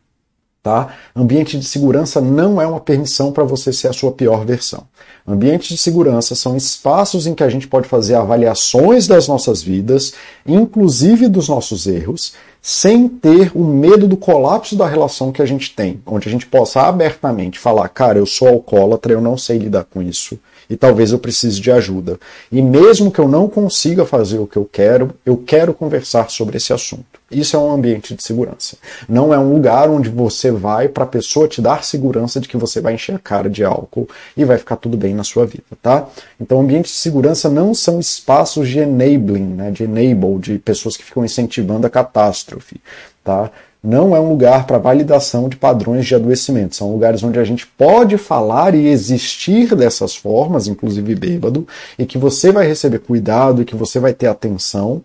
Tá? Ambiente de segurança não é uma permissão para você ser a sua pior versão. Ambientes de segurança são espaços em que a gente pode fazer avaliações das nossas vidas, inclusive dos nossos erros, sem ter o medo do colapso da relação que a gente tem, onde a gente possa abertamente falar, cara, eu sou alcoólatra, eu não sei lidar com isso, e talvez eu precise de ajuda. E mesmo que eu não consiga fazer o que eu quero, eu quero conversar sobre esse assunto. Isso é um ambiente de segurança. Não é um lugar onde você vai para a pessoa te dar segurança de que você vai encher a cara de álcool e vai ficar tudo bem na sua vida, tá? Então, ambientes de segurança não são espaços de enabling, né, de enable, de pessoas que ficam incentivando a catástrofe, tá? Não é um lugar para validação de padrões de adoecimento. São lugares onde a gente pode falar e existir dessas formas, inclusive bêbado, e que você vai receber cuidado e que você vai ter atenção,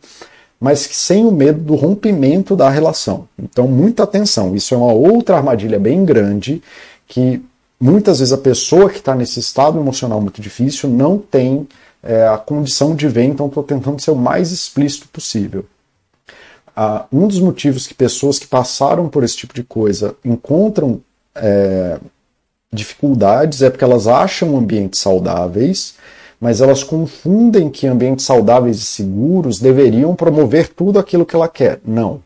mas sem o medo do rompimento da relação. Então, muita atenção. Isso é uma outra armadilha bem grande que muitas vezes a pessoa que está nesse estado emocional muito difícil não tem é, a condição de ver, então estou tentando ser o mais explícito possível ah, um dos motivos que pessoas que passaram por esse tipo de coisa encontram é, dificuldades é porque elas acham ambientes saudáveis, mas elas confundem que ambientes saudáveis e seguros deveriam promover tudo aquilo que ela quer. Não.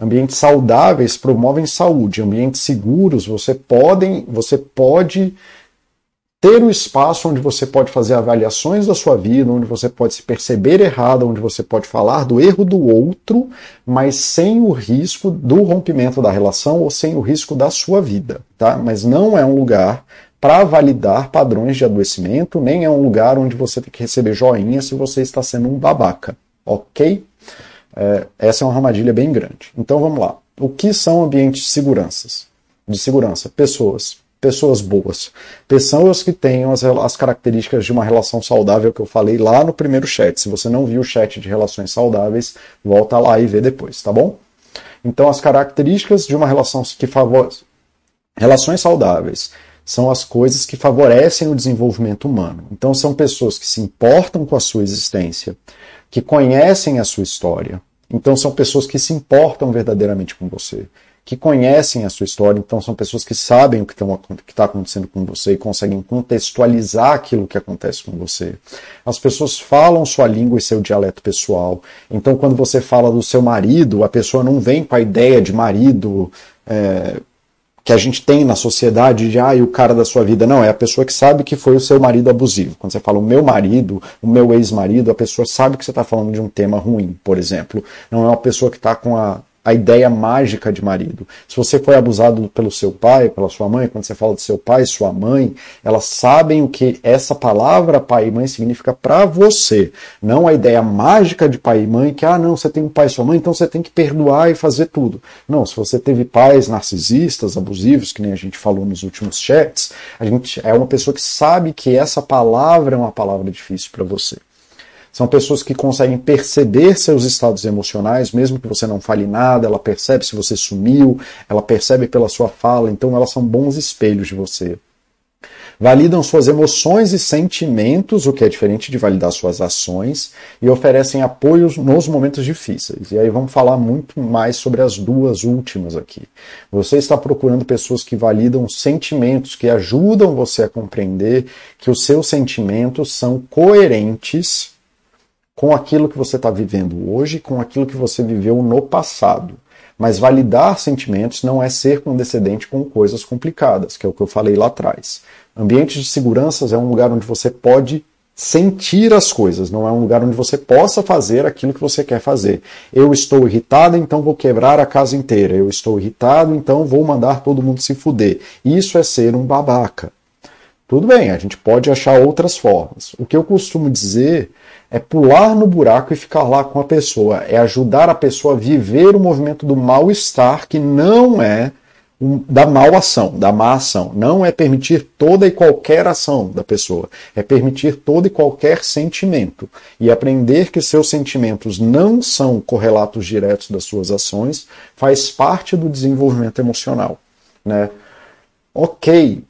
Ambientes saudáveis promovem saúde, ambientes seguros você podem, você pode ter o espaço onde você pode fazer avaliações da sua vida, onde você pode se perceber errado, onde você pode falar do erro do outro, mas sem o risco do rompimento da relação ou sem o risco da sua vida, tá? Mas não é um lugar para validar padrões de adoecimento, nem é um lugar onde você tem que receber joinha se você está sendo um babaca, ok? É, essa é uma armadilha bem grande. Então vamos lá. O que são ambientes de seguranças? De segurança, pessoas pessoas boas. Pessoas que tenham as, as, características de uma relação saudável que eu falei lá no primeiro chat. Se você não viu o chat de relações saudáveis, volta lá e vê depois, tá bom? Então, as características de uma relação que favorece. Relações saudáveis são as coisas que favorecem o desenvolvimento humano. Então, são pessoas que se importam com a sua existência, que conhecem a sua história. Então, são pessoas que se importam verdadeiramente com você que conhecem a sua história, então são pessoas que sabem o que está acontecendo com você e conseguem contextualizar aquilo que acontece com você. As pessoas falam sua língua e seu dialeto pessoal. Então, quando você fala do seu marido, a pessoa não vem com a ideia de marido é, que a gente tem na sociedade de ah, e o cara da sua vida. Não, é a pessoa que sabe que foi o seu marido abusivo. Quando você fala o meu marido, o meu ex-marido, a pessoa sabe que você está falando de um tema ruim, por exemplo. Não é uma pessoa que está com a a ideia mágica de marido. Se você foi abusado pelo seu pai, pela sua mãe, quando você fala de seu pai, sua mãe, elas sabem o que essa palavra pai e mãe significa para você. Não a ideia mágica de pai e mãe que, ah, não, você tem um pai e sua mãe, então você tem que perdoar e fazer tudo. Não, se você teve pais narcisistas, abusivos, que nem a gente falou nos últimos chats, a gente é uma pessoa que sabe que essa palavra é uma palavra difícil para você. São pessoas que conseguem perceber seus estados emocionais, mesmo que você não fale nada, ela percebe se você sumiu, ela percebe pela sua fala, então elas são bons espelhos de você. Validam suas emoções e sentimentos, o que é diferente de validar suas ações, e oferecem apoio nos momentos difíceis. E aí vamos falar muito mais sobre as duas últimas aqui. Você está procurando pessoas que validam sentimentos, que ajudam você a compreender que os seus sentimentos são coerentes com aquilo que você está vivendo hoje, com aquilo que você viveu no passado. Mas validar sentimentos não é ser condescendente com coisas complicadas, que é o que eu falei lá atrás. Ambientes de seguranças é um lugar onde você pode sentir as coisas, não é um lugar onde você possa fazer aquilo que você quer fazer. Eu estou irritado, então vou quebrar a casa inteira. Eu estou irritado, então vou mandar todo mundo se fuder. Isso é ser um babaca. Tudo bem, a gente pode achar outras formas. O que eu costumo dizer é pular no buraco e ficar lá com a pessoa, é ajudar a pessoa a viver o movimento do mal-estar, que não é um, da mal ação, da má ação. Não é permitir toda e qualquer ação da pessoa, é permitir todo e qualquer sentimento. E aprender que seus sentimentos não são correlatos diretos das suas ações faz parte do desenvolvimento emocional. Né? Ok,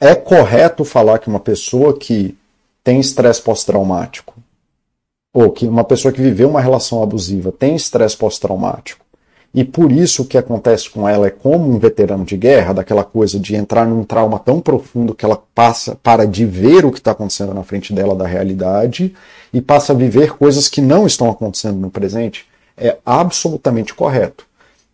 é correto falar que uma pessoa que tem estresse pós-traumático ou que uma pessoa que viveu uma relação abusiva tem estresse pós-traumático, e por isso o que acontece com ela é como um veterano de guerra, daquela coisa de entrar num trauma tão profundo que ela passa para de ver o que está acontecendo na frente dela da realidade e passa a viver coisas que não estão acontecendo no presente, é absolutamente correto.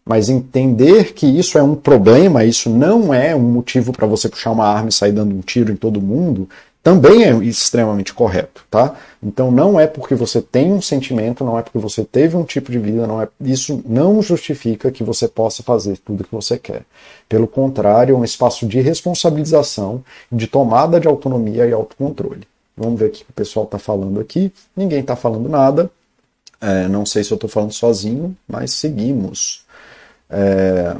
Mas entender que isso é um problema, isso não é um motivo para você puxar uma arma e sair dando um tiro em todo mundo, também é extremamente correto, tá? Então não é porque você tem um sentimento, não é porque você teve um tipo de vida, não é isso não justifica que você possa fazer tudo que você quer. Pelo contrário, é um espaço de responsabilização, de tomada de autonomia e autocontrole. Vamos ver o que o pessoal está falando aqui. Ninguém está falando nada. É, não sei se eu estou falando sozinho, mas seguimos. É...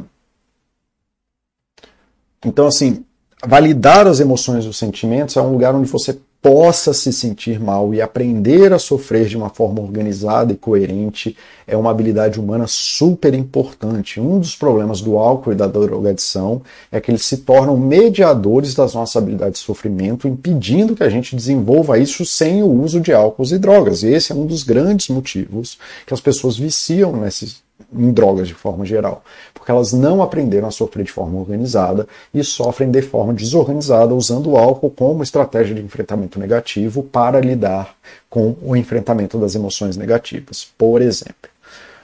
Então, assim, validar as emoções e os sentimentos é um lugar onde você possa se sentir mal e aprender a sofrer de uma forma organizada e coerente é uma habilidade humana super importante. Um dos problemas do álcool e da drogadição é que eles se tornam mediadores das nossas habilidades de sofrimento, impedindo que a gente desenvolva isso sem o uso de álcools e drogas. E esse é um dos grandes motivos que as pessoas viciam nesses em drogas de forma geral, porque elas não aprenderam a sofrer de forma organizada e sofrem de forma desorganizada usando o álcool como estratégia de enfrentamento negativo para lidar com o enfrentamento das emoções negativas, por exemplo.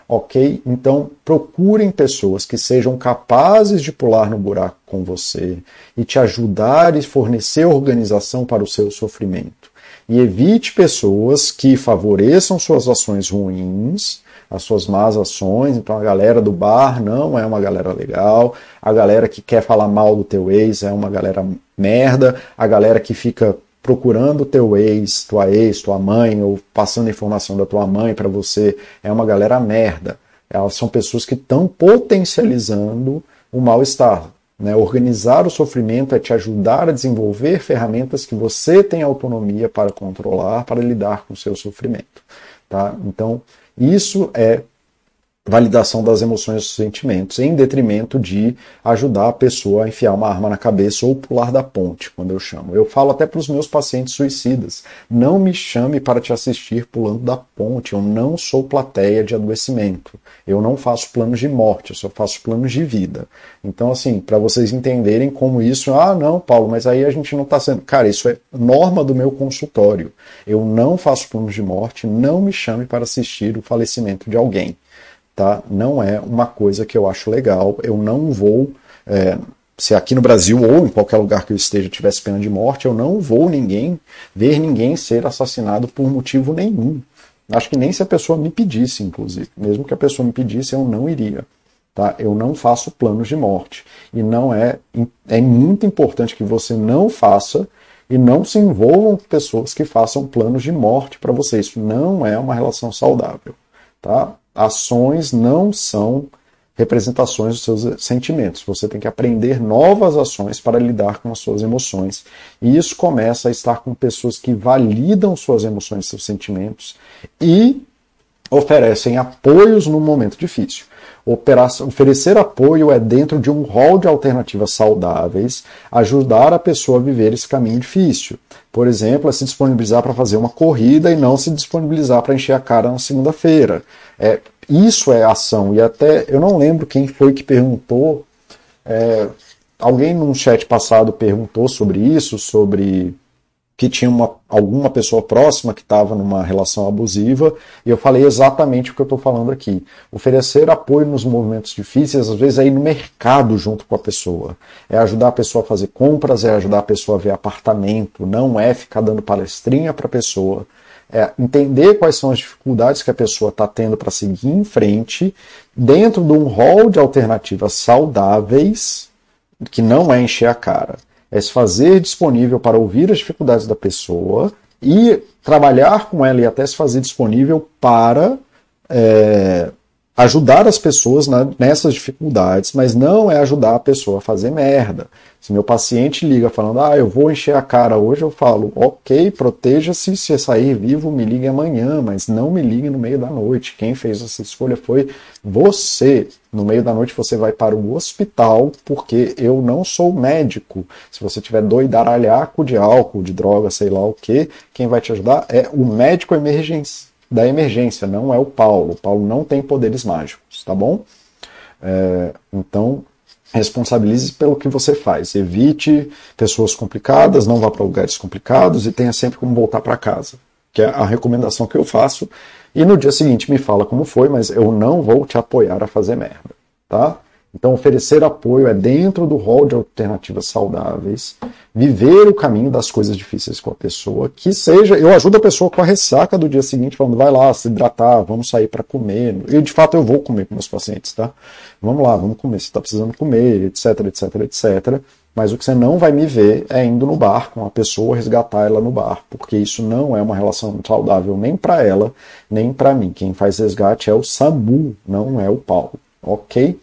Ok? Então procurem pessoas que sejam capazes de pular no buraco com você e te ajudar e fornecer organização para o seu sofrimento. E evite pessoas que favoreçam suas ações ruins as suas más ações. Então a galera do bar não é uma galera legal, a galera que quer falar mal do teu ex é uma galera merda, a galera que fica procurando teu ex, tua ex, tua mãe, ou passando informação da tua mãe para você, é uma galera merda. Elas são pessoas que estão potencializando o mal-estar. Né? Organizar o sofrimento é te ajudar a desenvolver ferramentas que você tem autonomia para controlar, para lidar com o seu sofrimento. Tá? Então, isso é validação das emoções e dos sentimentos, em detrimento de ajudar a pessoa a enfiar uma arma na cabeça ou pular da ponte, quando eu chamo. Eu falo até para os meus pacientes suicidas: não me chame para te assistir pulando da ponte. Eu não sou plateia de adoecimento. Eu não faço planos de morte, eu só faço planos de vida. Então, assim, para vocês entenderem como isso, ah, não, Paulo, mas aí a gente não está sendo. Cara, isso é norma do meu consultório. Eu não faço planos de morte, não me chame para assistir o falecimento de alguém tá? Não é uma coisa que eu acho legal. Eu não vou, é, se aqui no Brasil ou em qualquer lugar que eu esteja tivesse pena de morte, eu não vou ninguém ver ninguém ser assassinado por motivo nenhum. Acho que nem se a pessoa me pedisse, inclusive. Mesmo que a pessoa me pedisse, eu não iria. Tá? Eu não faço planos de morte. E não é, é muito importante que você não faça e não se envolvam com pessoas que façam planos de morte para você. Isso não é uma relação saudável. Tá? Ações não são representações dos seus sentimentos. Você tem que aprender novas ações para lidar com as suas emoções. E isso começa a estar com pessoas que validam suas emoções, seus sentimentos e oferecem apoios no momento difícil. Oferecer apoio é dentro de um rol de alternativas saudáveis, ajudar a pessoa a viver esse caminho difícil. Por exemplo, é se disponibilizar para fazer uma corrida e não se disponibilizar para encher a cara na segunda-feira. É, isso é ação. E até eu não lembro quem foi que perguntou. É, alguém num chat passado perguntou sobre isso, sobre que tinha uma, alguma pessoa próxima que estava numa relação abusiva, e eu falei exatamente o que eu estou falando aqui. Oferecer apoio nos movimentos difíceis, às vezes é ir no mercado junto com a pessoa. É ajudar a pessoa a fazer compras, é ajudar a pessoa a ver apartamento, não é ficar dando palestrinha para a pessoa. É entender quais são as dificuldades que a pessoa está tendo para seguir em frente, dentro de um rol de alternativas saudáveis, que não é encher a cara é se fazer disponível para ouvir as dificuldades da pessoa e trabalhar com ela e até se fazer disponível para é, ajudar as pessoas na, nessas dificuldades, mas não é ajudar a pessoa a fazer merda. Se meu paciente liga falando, ah, eu vou encher a cara hoje, eu falo, ok, proteja-se, se sair vivo, me ligue amanhã, mas não me ligue no meio da noite. Quem fez essa escolha foi você. No meio da noite você vai para o hospital, porque eu não sou médico. Se você tiver doidaralhaco de álcool, de droga, sei lá o que, quem vai te ajudar é o médico emergência, da emergência, não é o Paulo. O Paulo não tem poderes mágicos, tá bom? É, então, responsabilize pelo que você faz. Evite pessoas complicadas, não vá para lugares complicados e tenha sempre como voltar para casa, que é a recomendação que eu faço. E no dia seguinte me fala como foi, mas eu não vou te apoiar a fazer merda, tá? Então, oferecer apoio é dentro do rol de alternativas saudáveis, viver o caminho das coisas difíceis com a pessoa, que seja, eu ajudo a pessoa com a ressaca do dia seguinte, falando, vai lá, se hidratar, vamos sair para comer. E de fato eu vou comer com meus pacientes, tá? Vamos lá, vamos comer, você está precisando comer, etc, etc, etc. Mas o que você não vai me ver é indo no bar com a pessoa, resgatar ela no bar, porque isso não é uma relação saudável nem para ela, nem para mim. Quem faz resgate é o SAMU, não é o Paulo, ok?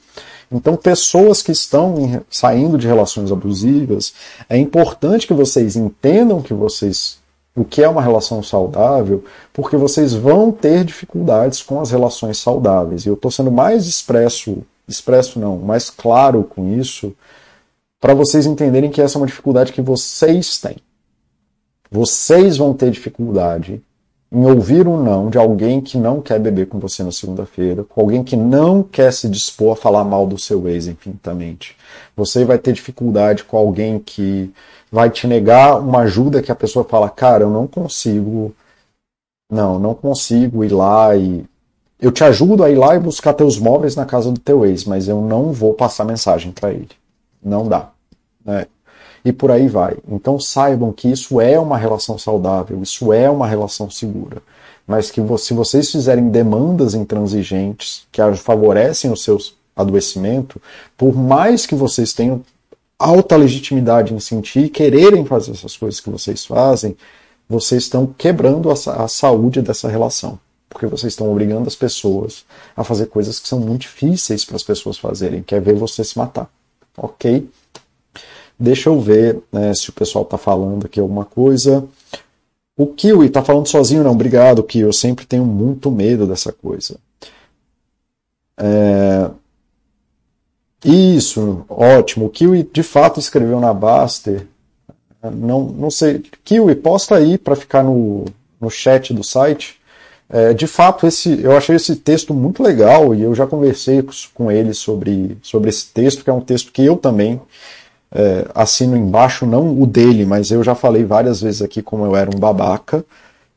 Então, pessoas que estão saindo de relações abusivas, é importante que vocês entendam que vocês o que é uma relação saudável, porque vocês vão ter dificuldades com as relações saudáveis. E eu estou sendo mais expresso, expresso não, mais claro com isso, para vocês entenderem que essa é uma dificuldade que vocês têm. Vocês vão ter dificuldade em ouvir um não de alguém que não quer beber com você na segunda-feira, com alguém que não quer se dispor a falar mal do seu ex infinitamente. Você vai ter dificuldade com alguém que vai te negar uma ajuda que a pessoa fala, cara, eu não consigo, não, não consigo ir lá e eu te ajudo a ir lá e buscar teus móveis na casa do teu ex, mas eu não vou passar mensagem para ele. Não dá. Né? E por aí vai. Então saibam que isso é uma relação saudável, isso é uma relação segura. Mas que se vocês fizerem demandas intransigentes que favorecem o seu adoecimento, por mais que vocês tenham alta legitimidade em sentir e quererem fazer essas coisas que vocês fazem, vocês estão quebrando a, a saúde dessa relação. Porque vocês estão obrigando as pessoas a fazer coisas que são muito difíceis para as pessoas fazerem, que é ver você se matar. Ok? Deixa eu ver né, se o pessoal está falando aqui alguma coisa. O Kiwi está falando sozinho, não. Obrigado, Kiwi. Eu sempre tenho muito medo dessa coisa. É... Isso, ótimo. O Kiwi de fato escreveu na Baster. Não, não sei. Kiwi, posta aí para ficar no, no chat do site. É, de fato, esse, eu achei esse texto muito legal e eu já conversei com ele sobre, sobre esse texto, que é um texto que eu também é, assino embaixo, não o dele, mas eu já falei várias vezes aqui como eu era um babaca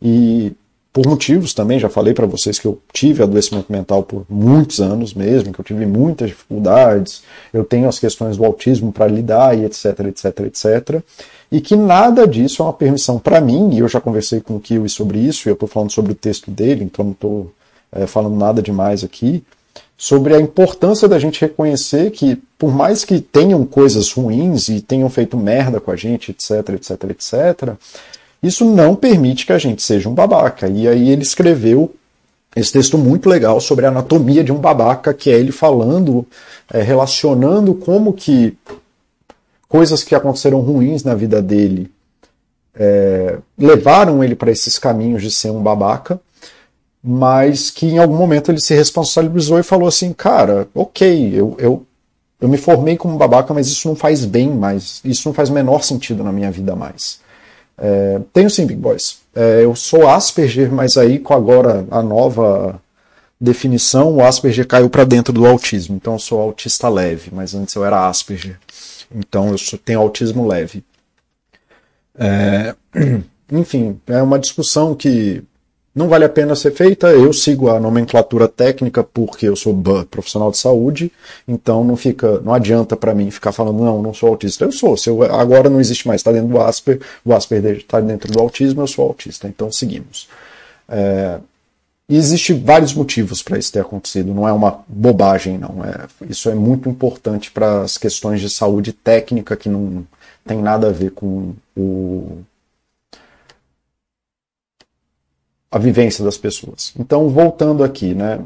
e por motivos também, já falei para vocês que eu tive adoecimento mental por muitos anos mesmo, que eu tive muitas dificuldades, eu tenho as questões do autismo para lidar e etc, etc, etc. E que nada disso é uma permissão para mim, e eu já conversei com o Kiwi sobre isso, e eu estou falando sobre o texto dele, então não estou é, falando nada demais aqui sobre a importância da gente reconhecer que, por mais que tenham coisas ruins e tenham feito merda com a gente, etc, etc, etc, isso não permite que a gente seja um babaca. E aí ele escreveu esse texto muito legal sobre a anatomia de um babaca, que é ele falando, é, relacionando como que coisas que aconteceram ruins na vida dele é, levaram ele para esses caminhos de ser um babaca mas que em algum momento ele se responsabilizou e falou assim, cara, ok, eu, eu, eu me formei como babaca, mas isso não faz bem mais, isso não faz menor sentido na minha vida mais. É, tenho sim, Big Boys. É, eu sou Asperger, mas aí com agora a nova definição, o Asperger caiu para dentro do autismo. Então eu sou autista leve, mas antes eu era Asperger. Então eu sou, tenho autismo leve. É, enfim, é uma discussão que não vale a pena ser feita. Eu sigo a nomenclatura técnica porque eu sou profissional de saúde, então não fica, não adianta para mim ficar falando não, não sou autista. Eu sou. Se eu, agora não existe mais, está dentro do Asper, o Asper está dentro do autismo, eu sou autista. Então seguimos. É, existe vários motivos para isso ter acontecido. Não é uma bobagem, não. É, isso é muito importante para as questões de saúde técnica que não tem nada a ver com o a vivência das pessoas. Então, voltando aqui, né?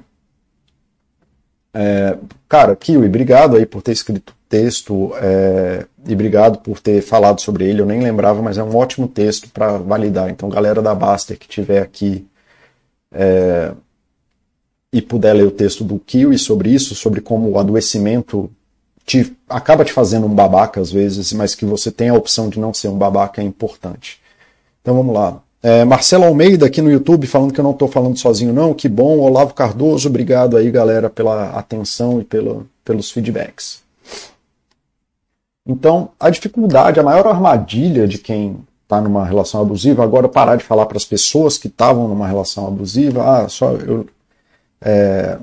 É, cara, Kiwi, obrigado aí por ter escrito o texto é, e obrigado por ter falado sobre ele. Eu nem lembrava, mas é um ótimo texto para validar. Então, galera da Baster que estiver aqui é, e puder ler o texto do Kiwi sobre isso, sobre como o adoecimento te, acaba te fazendo um babaca às vezes, mas que você tem a opção de não ser um babaca é importante. Então vamos lá. É, Marcelo Almeida aqui no YouTube falando que eu não estou falando sozinho não, que bom. Olavo Cardoso, obrigado aí galera pela atenção e pelo, pelos feedbacks. Então, a dificuldade, a maior armadilha de quem está numa relação abusiva, agora parar de falar para as pessoas que estavam numa relação abusiva, ah, só eu. É,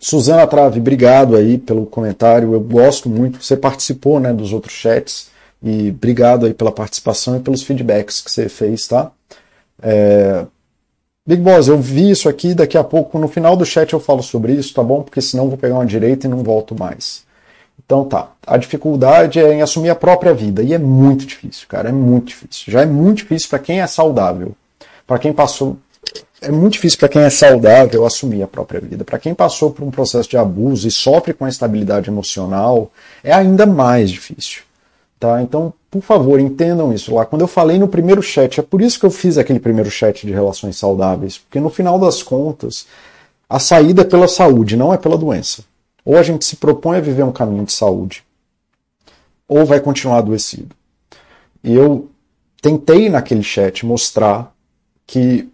Suzana Trave, obrigado aí pelo comentário. Eu gosto muito. Você participou né, dos outros chats e obrigado aí pela participação e pelos feedbacks que você fez, tá? É... Big Boss, eu vi isso aqui, daqui a pouco, no final do chat eu falo sobre isso, tá bom? Porque senão eu vou pegar uma direita e não volto mais. Então tá, a dificuldade é em assumir a própria vida, e é muito difícil, cara, é muito difícil. Já é muito difícil para quem é saudável, para quem passou é muito difícil para quem é saudável assumir a própria vida. Para quem passou por um processo de abuso e sofre com a instabilidade emocional, é ainda mais difícil. Tá? Então, por favor, entendam isso lá. Quando eu falei no primeiro chat, é por isso que eu fiz aquele primeiro chat de relações saudáveis, porque no final das contas, a saída é pela saúde, não é pela doença. Ou a gente se propõe a viver um caminho de saúde, ou vai continuar adoecido. E eu tentei naquele chat mostrar que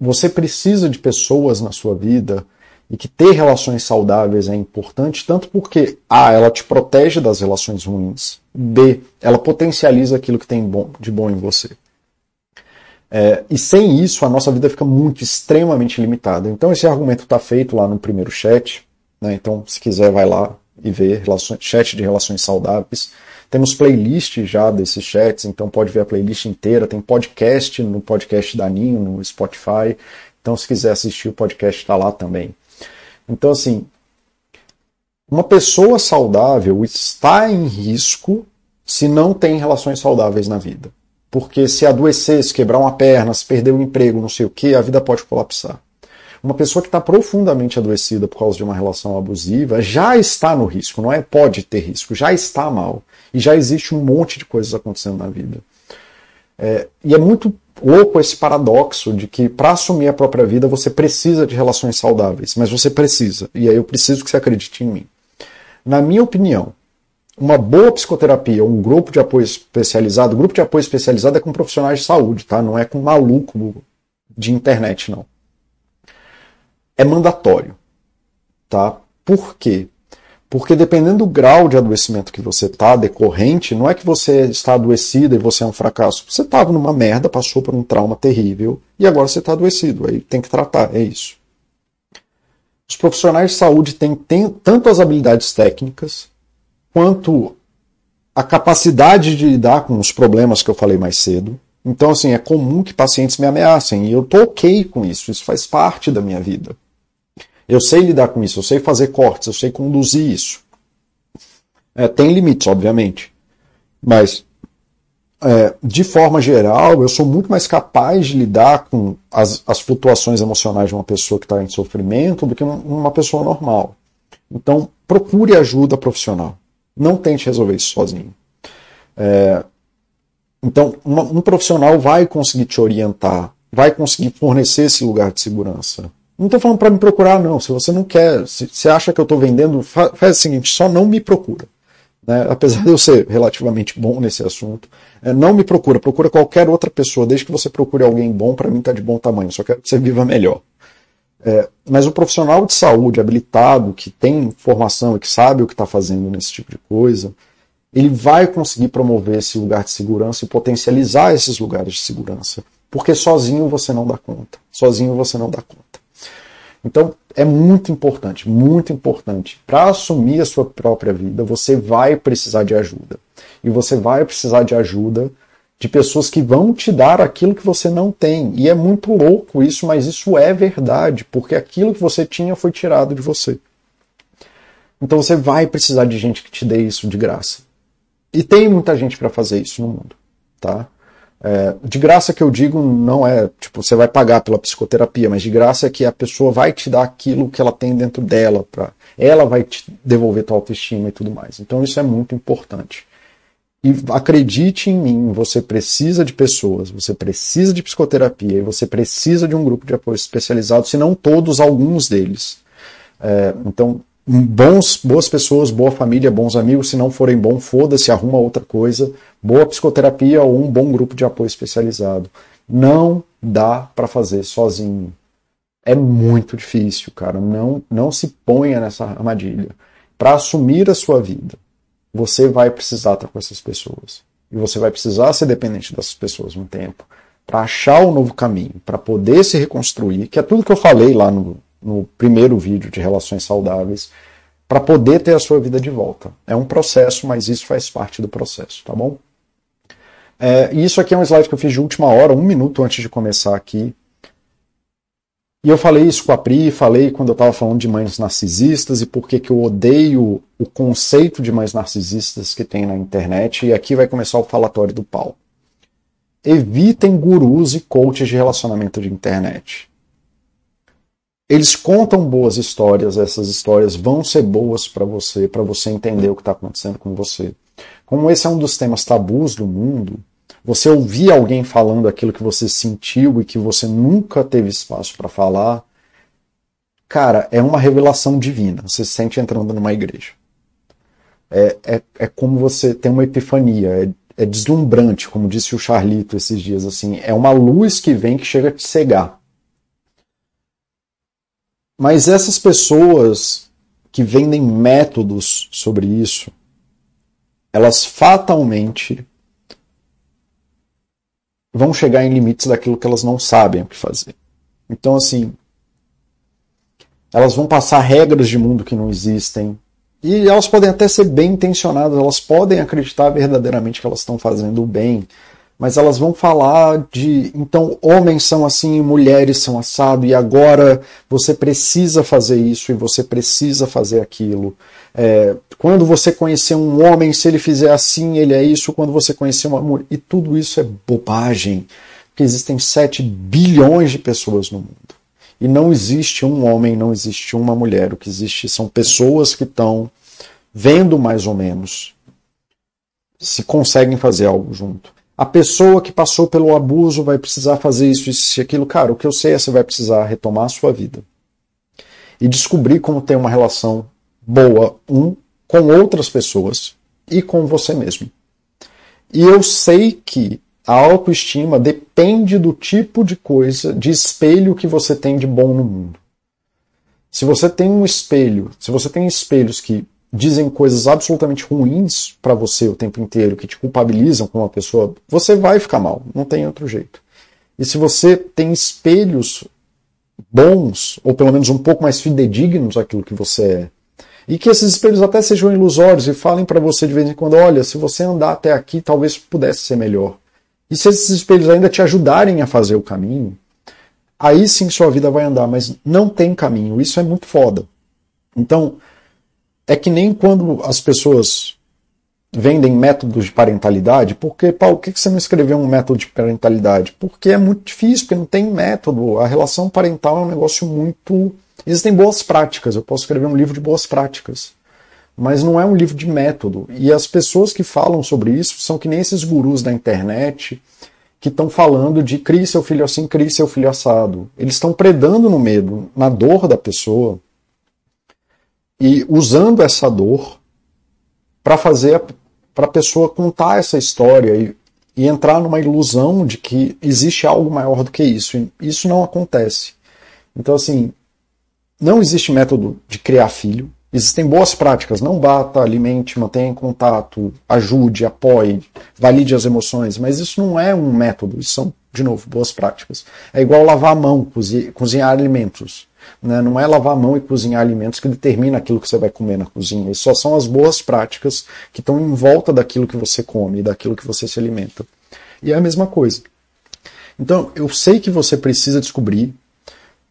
você precisa de pessoas na sua vida e que ter relações saudáveis é importante, tanto porque A, ela te protege das relações ruins, B, ela potencializa aquilo que tem de bom em você. É, e sem isso, a nossa vida fica muito, extremamente limitada. Então, esse argumento está feito lá no primeiro chat. Né? Então, se quiser, vai lá e ver relações, chat de relações saudáveis. Temos playlist já desses chats, então pode ver a playlist inteira. Tem podcast no podcast da Ninho, no Spotify. Então, se quiser assistir, o podcast está lá também. Então, assim, uma pessoa saudável está em risco se não tem relações saudáveis na vida. Porque se adoecer, se quebrar uma perna, se perder o emprego, não sei o que, a vida pode colapsar. Uma pessoa que está profundamente adoecida por causa de uma relação abusiva já está no risco, não é pode ter risco, já está mal. E já existe um monte de coisas acontecendo na vida. É, e é muito louco esse paradoxo de que para assumir a própria vida você precisa de relações saudáveis, mas você precisa, e aí eu preciso que você acredite em mim. Na minha opinião, uma boa psicoterapia, um grupo de apoio especializado, grupo de apoio especializado é com profissionais de saúde, tá? Não é com maluco de internet, não. É mandatório, tá? Por quê? Porque dependendo do grau de adoecimento que você está decorrente, não é que você está adoecido e você é um fracasso. Você estava numa merda, passou por um trauma terrível e agora você está adoecido. Aí tem que tratar, é isso. Os profissionais de saúde têm, têm tanto as habilidades técnicas quanto a capacidade de lidar com os problemas que eu falei mais cedo. Então, assim, é comum que pacientes me ameacem e eu tô ok com isso, isso faz parte da minha vida. Eu sei lidar com isso, eu sei fazer cortes, eu sei conduzir isso. É, tem limites, obviamente. Mas, é, de forma geral, eu sou muito mais capaz de lidar com as, as flutuações emocionais de uma pessoa que está em sofrimento do que uma pessoa normal. Então, procure ajuda profissional. Não tente resolver isso sozinho. É, então, uma, um profissional vai conseguir te orientar, vai conseguir fornecer esse lugar de segurança. Não estou falando para me procurar, não. Se você não quer, se você acha que eu estou vendendo, faz, faz o seguinte: só não me procura. Né? Apesar de eu ser relativamente bom nesse assunto, é, não me procura, procura qualquer outra pessoa, desde que você procure alguém bom, para mim está de bom tamanho, só quero que você viva melhor. É, mas o profissional de saúde habilitado, que tem formação e que sabe o que está fazendo nesse tipo de coisa, ele vai conseguir promover esse lugar de segurança e potencializar esses lugares de segurança. Porque sozinho você não dá conta. Sozinho você não dá conta. Então, é muito importante, muito importante. Para assumir a sua própria vida, você vai precisar de ajuda. E você vai precisar de ajuda de pessoas que vão te dar aquilo que você não tem. E é muito louco isso, mas isso é verdade, porque aquilo que você tinha foi tirado de você. Então você vai precisar de gente que te dê isso de graça. E tem muita gente para fazer isso no mundo, tá? É, de graça que eu digo não é tipo você vai pagar pela psicoterapia, mas de graça é que a pessoa vai te dar aquilo que ela tem dentro dela, para ela vai te devolver tua autoestima e tudo mais. Então isso é muito importante. E acredite em mim, você precisa de pessoas, você precisa de psicoterapia e você precisa de um grupo de apoio especializado, se não todos, alguns deles. É, então bons, boas pessoas, boa família, bons amigos. Se não forem bom, foda-se, arruma outra coisa. Boa psicoterapia ou um bom grupo de apoio especializado. Não dá para fazer sozinho. É muito difícil, cara. Não, não se ponha nessa armadilha. Para assumir a sua vida, você vai precisar estar com essas pessoas. E você vai precisar ser dependente dessas pessoas um tempo. Para achar o um novo caminho, para poder se reconstruir, que é tudo que eu falei lá no, no primeiro vídeo de relações saudáveis, para poder ter a sua vida de volta. É um processo, mas isso faz parte do processo, tá bom? É, isso aqui é um slide que eu fiz de última hora, um minuto antes de começar aqui. E eu falei isso com a Pri, falei quando eu estava falando de mães narcisistas e por que eu odeio o conceito de mães narcisistas que tem na internet. E aqui vai começar o falatório do Paulo. Evitem gurus e coaches de relacionamento de internet. Eles contam boas histórias, essas histórias vão ser boas para você, para você entender o que está acontecendo com você. Como esse é um dos temas tabus do mundo, você ouvir alguém falando aquilo que você sentiu e que você nunca teve espaço para falar, cara, é uma revelação divina. Você se sente entrando numa igreja. É, é, é como você tem uma epifania, é, é deslumbrante, como disse o Charlito esses dias, assim, é uma luz que vem que chega a te cegar. Mas essas pessoas que vendem métodos sobre isso, elas fatalmente vão chegar em limites daquilo que elas não sabem o que fazer. Então, assim, elas vão passar regras de mundo que não existem. E elas podem até ser bem intencionadas, elas podem acreditar verdadeiramente que elas estão fazendo o bem, mas elas vão falar de então homens são assim, mulheres são assado, e agora você precisa fazer isso e você precisa fazer aquilo. É, quando você conhecer um homem, se ele fizer assim, ele é isso. Quando você conhecer uma mulher. E tudo isso é bobagem. Porque existem 7 bilhões de pessoas no mundo. E não existe um homem, não existe uma mulher. O que existe são pessoas que estão vendo mais ou menos se conseguem fazer algo junto. A pessoa que passou pelo abuso vai precisar fazer isso, isso e aquilo. Cara, o que eu sei é que você vai precisar retomar a sua vida e descobrir como ter uma relação boa, um, com outras pessoas e com você mesmo. E eu sei que a autoestima depende do tipo de coisa, de espelho que você tem de bom no mundo. Se você tem um espelho, se você tem espelhos que dizem coisas absolutamente ruins para você o tempo inteiro, que te culpabilizam como uma pessoa, você vai ficar mal, não tem outro jeito. E se você tem espelhos bons, ou pelo menos um pouco mais fidedignos àquilo que você é, e que esses espelhos até sejam ilusórios e falem para você de vez em quando: olha, se você andar até aqui, talvez pudesse ser melhor. E se esses espelhos ainda te ajudarem a fazer o caminho, aí sim sua vida vai andar, mas não tem caminho. Isso é muito foda. Então, é que nem quando as pessoas vendem métodos de parentalidade, porque, Paulo, por que você não escreveu um método de parentalidade? Porque é muito difícil, porque não tem método. A relação parental é um negócio muito Existem boas práticas, eu posso escrever um livro de boas práticas, mas não é um livro de método. E as pessoas que falam sobre isso são que nem esses gurus da internet que estão falando de crie seu filho assim, crie seu filho assado. Eles estão predando no medo, na dor da pessoa e usando essa dor para fazer para a pessoa contar essa história e, e entrar numa ilusão de que existe algo maior do que isso. E isso não acontece. Então, assim, não existe método de criar filho. Existem boas práticas. Não bata, alimente, mantenha em contato, ajude, apoie, valide as emoções. Mas isso não é um método. Isso são, de novo, boas práticas. É igual lavar a mão, cozinhar alimentos. Né? Não é lavar a mão e cozinhar alimentos que determina aquilo que você vai comer na cozinha. Isso só são as boas práticas que estão em volta daquilo que você come, daquilo que você se alimenta. E é a mesma coisa. Então, eu sei que você precisa descobrir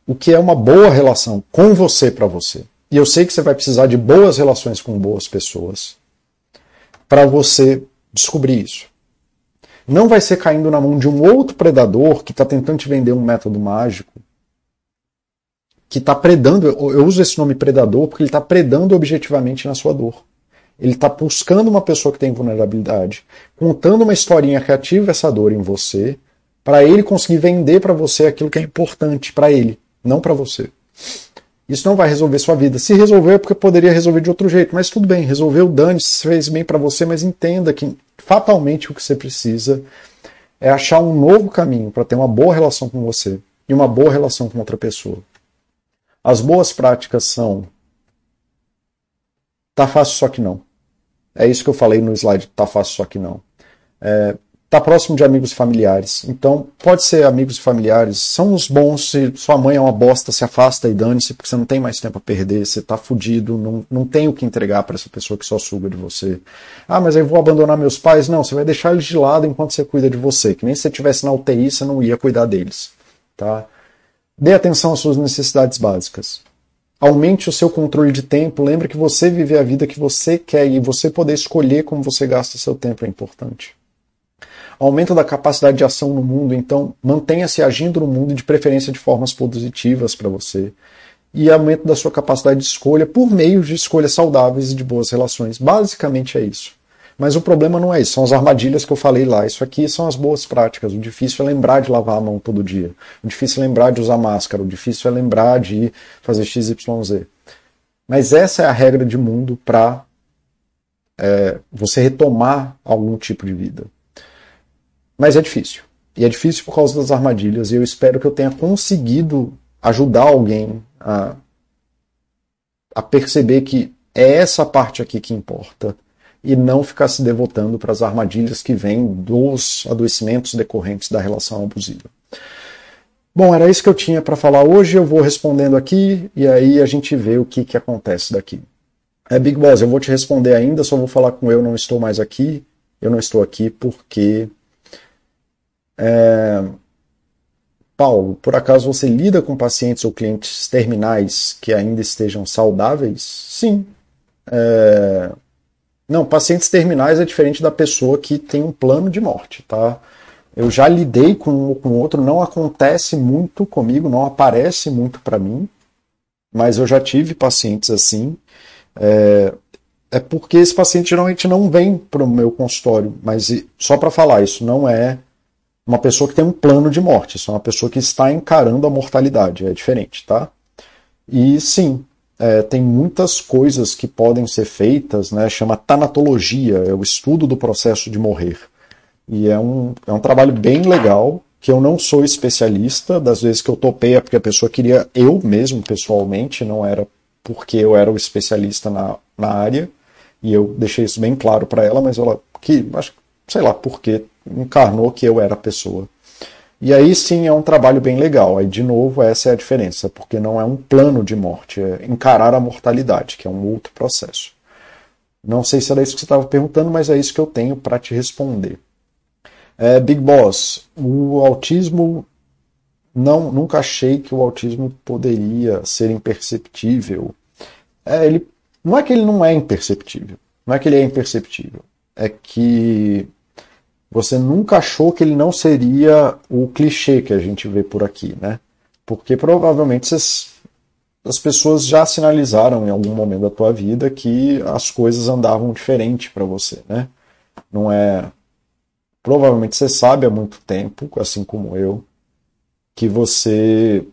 o que é uma boa relação com você para você. E eu sei que você vai precisar de boas relações com boas pessoas para você descobrir isso. Não vai ser caindo na mão de um outro predador que está tentando te vender um método mágico, que está predando. Eu uso esse nome predador porque ele está predando objetivamente na sua dor. Ele está buscando uma pessoa que tem vulnerabilidade, contando uma historinha que ativa essa dor em você, para ele conseguir vender para você aquilo que é importante para ele não para você. Isso não vai resolver sua vida. Se resolver é porque poderia resolver de outro jeito, mas tudo bem, resolveu, dane-se, fez bem para você, mas entenda que fatalmente o que você precisa é achar um novo caminho para ter uma boa relação com você e uma boa relação com outra pessoa. As boas práticas são tá fácil só que não. É isso que eu falei no slide, tá fácil só que não. É, está próximo de amigos e familiares. Então, pode ser amigos e familiares. São os bons. Se sua mãe é uma bosta, se afasta e dane-se, porque você não tem mais tempo a perder, você está fudido, não, não tem o que entregar para essa pessoa que só suga de você. Ah, mas aí vou abandonar meus pais? Não, você vai deixar eles de lado enquanto você cuida de você. Que nem se você estivesse na UTI, você não ia cuidar deles. Tá? Dê atenção às suas necessidades básicas. Aumente o seu controle de tempo. Lembre que você viver a vida que você quer e você poder escolher como você gasta seu tempo é importante aumento da capacidade de ação no mundo, então mantenha-se agindo no mundo de preferência de formas positivas para você. E aumento da sua capacidade de escolha por meio de escolhas saudáveis e de boas relações. Basicamente é isso. Mas o problema não é isso, são as armadilhas que eu falei lá. Isso aqui são as boas práticas. O difícil é lembrar de lavar a mão todo dia. O difícil é lembrar de usar máscara. O difícil é lembrar de fazer XYZ. Mas essa é a regra de mundo para é, você retomar algum tipo de vida. Mas é difícil. E é difícil por causa das armadilhas. E eu espero que eu tenha conseguido ajudar alguém a, a perceber que é essa parte aqui que importa e não ficar se devotando para as armadilhas que vêm dos adoecimentos decorrentes da relação abusiva. Bom, era isso que eu tinha para falar hoje. Eu vou respondendo aqui e aí a gente vê o que, que acontece daqui. É Big Boss, eu vou te responder ainda, só vou falar com eu não estou mais aqui. Eu não estou aqui porque é... Paulo, por acaso você lida com pacientes ou clientes terminais que ainda estejam saudáveis? Sim. É... Não, pacientes terminais é diferente da pessoa que tem um plano de morte, tá? Eu já lidei com um com outro, não acontece muito comigo, não aparece muito para mim, mas eu já tive pacientes assim. É, é porque esse paciente geralmente não vem para o meu consultório, mas só para falar, isso não é uma pessoa que tem um plano de morte, isso é uma pessoa que está encarando a mortalidade, é diferente, tá? E sim, é, tem muitas coisas que podem ser feitas, né, chama tanatologia, é o estudo do processo de morrer. E é um, é um trabalho bem legal, que eu não sou especialista, das vezes que eu topei é porque a pessoa queria eu mesmo, pessoalmente, não era porque eu era o especialista na, na área, e eu deixei isso bem claro para ela, mas ela, que, acho, sei lá por que encarnou que eu era a pessoa. E aí sim é um trabalho bem legal. Aí, de novo, essa é a diferença, porque não é um plano de morte, é encarar a mortalidade, que é um outro processo. Não sei se era isso que você estava perguntando, mas é isso que eu tenho para te responder. É, Big Boss, o autismo. Não, nunca achei que o autismo poderia ser imperceptível. É, ele, não é que ele não é imperceptível, não é que ele é imperceptível, é que você nunca achou que ele não seria o clichê que a gente vê por aqui, né? Porque provavelmente as pessoas já sinalizaram em algum momento da tua vida que as coisas andavam diferente para você, né? Não é. Provavelmente você sabe há muito tempo, assim como eu, que você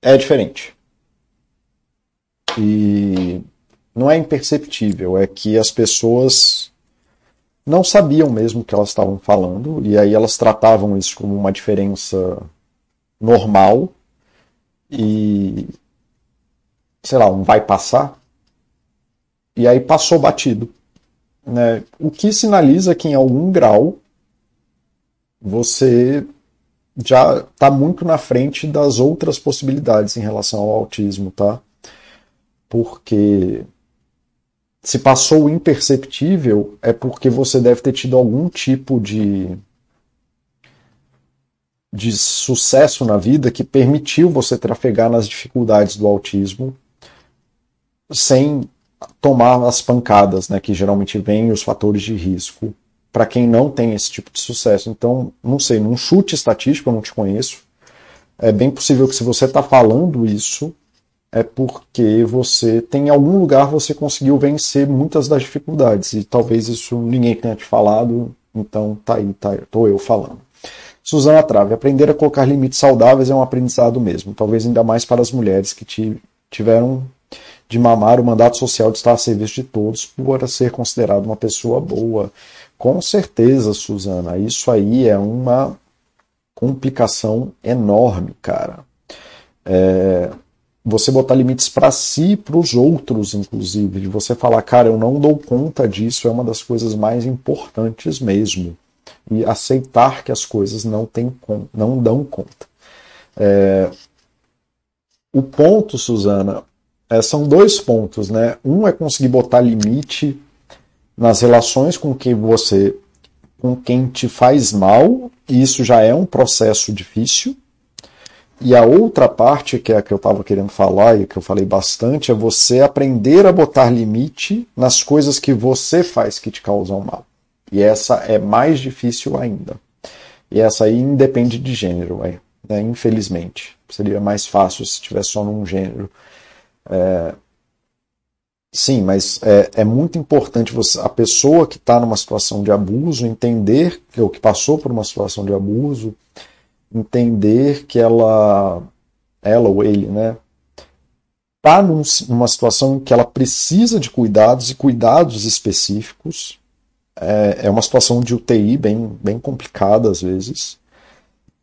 é diferente. E não é imperceptível, é que as pessoas não sabiam mesmo o que elas estavam falando, e aí elas tratavam isso como uma diferença normal e sei lá, um vai passar. E aí passou batido. Né? O que sinaliza que em algum grau você já está muito na frente das outras possibilidades em relação ao autismo, tá? Porque se passou imperceptível, é porque você deve ter tido algum tipo de, de sucesso na vida que permitiu você trafegar nas dificuldades do autismo sem tomar as pancadas, né, que geralmente vêm os fatores de risco para quem não tem esse tipo de sucesso. Então, não sei, num chute estatístico, eu não te conheço, é bem possível que se você está falando isso, é porque você tem em algum lugar você conseguiu vencer muitas das dificuldades e talvez isso ninguém tenha te falado, então tá aí, tá, tô eu falando. Suzana Trave, aprender a colocar limites saudáveis é um aprendizado mesmo, talvez ainda mais para as mulheres que tiveram de mamar o mandato social de estar a serviço de todos por ser considerado uma pessoa boa. Com certeza, Suzana, isso aí é uma complicação enorme, cara. É, você botar limites para si e para os outros, inclusive. De você falar, cara, eu não dou conta disso, é uma das coisas mais importantes mesmo. E aceitar que as coisas não, tem, não dão conta. É... O ponto, Suzana, é, são dois pontos, né? Um é conseguir botar limite nas relações com quem você com quem te faz mal, e isso já é um processo difícil. E a outra parte, que é a que eu estava querendo falar e que eu falei bastante, é você aprender a botar limite nas coisas que você faz que te causam mal. E essa é mais difícil ainda. E essa aí independe de gênero, né? infelizmente. Seria mais fácil se tivesse só num gênero. É, Sim, mas é, é muito importante você, a pessoa que está numa situação de abuso entender, ou que passou por uma situação de abuso, entender que ela, ela ou ele, né, está num, numa situação em que ela precisa de cuidados e cuidados específicos. É, é uma situação de UTI bem, bem complicada às vezes.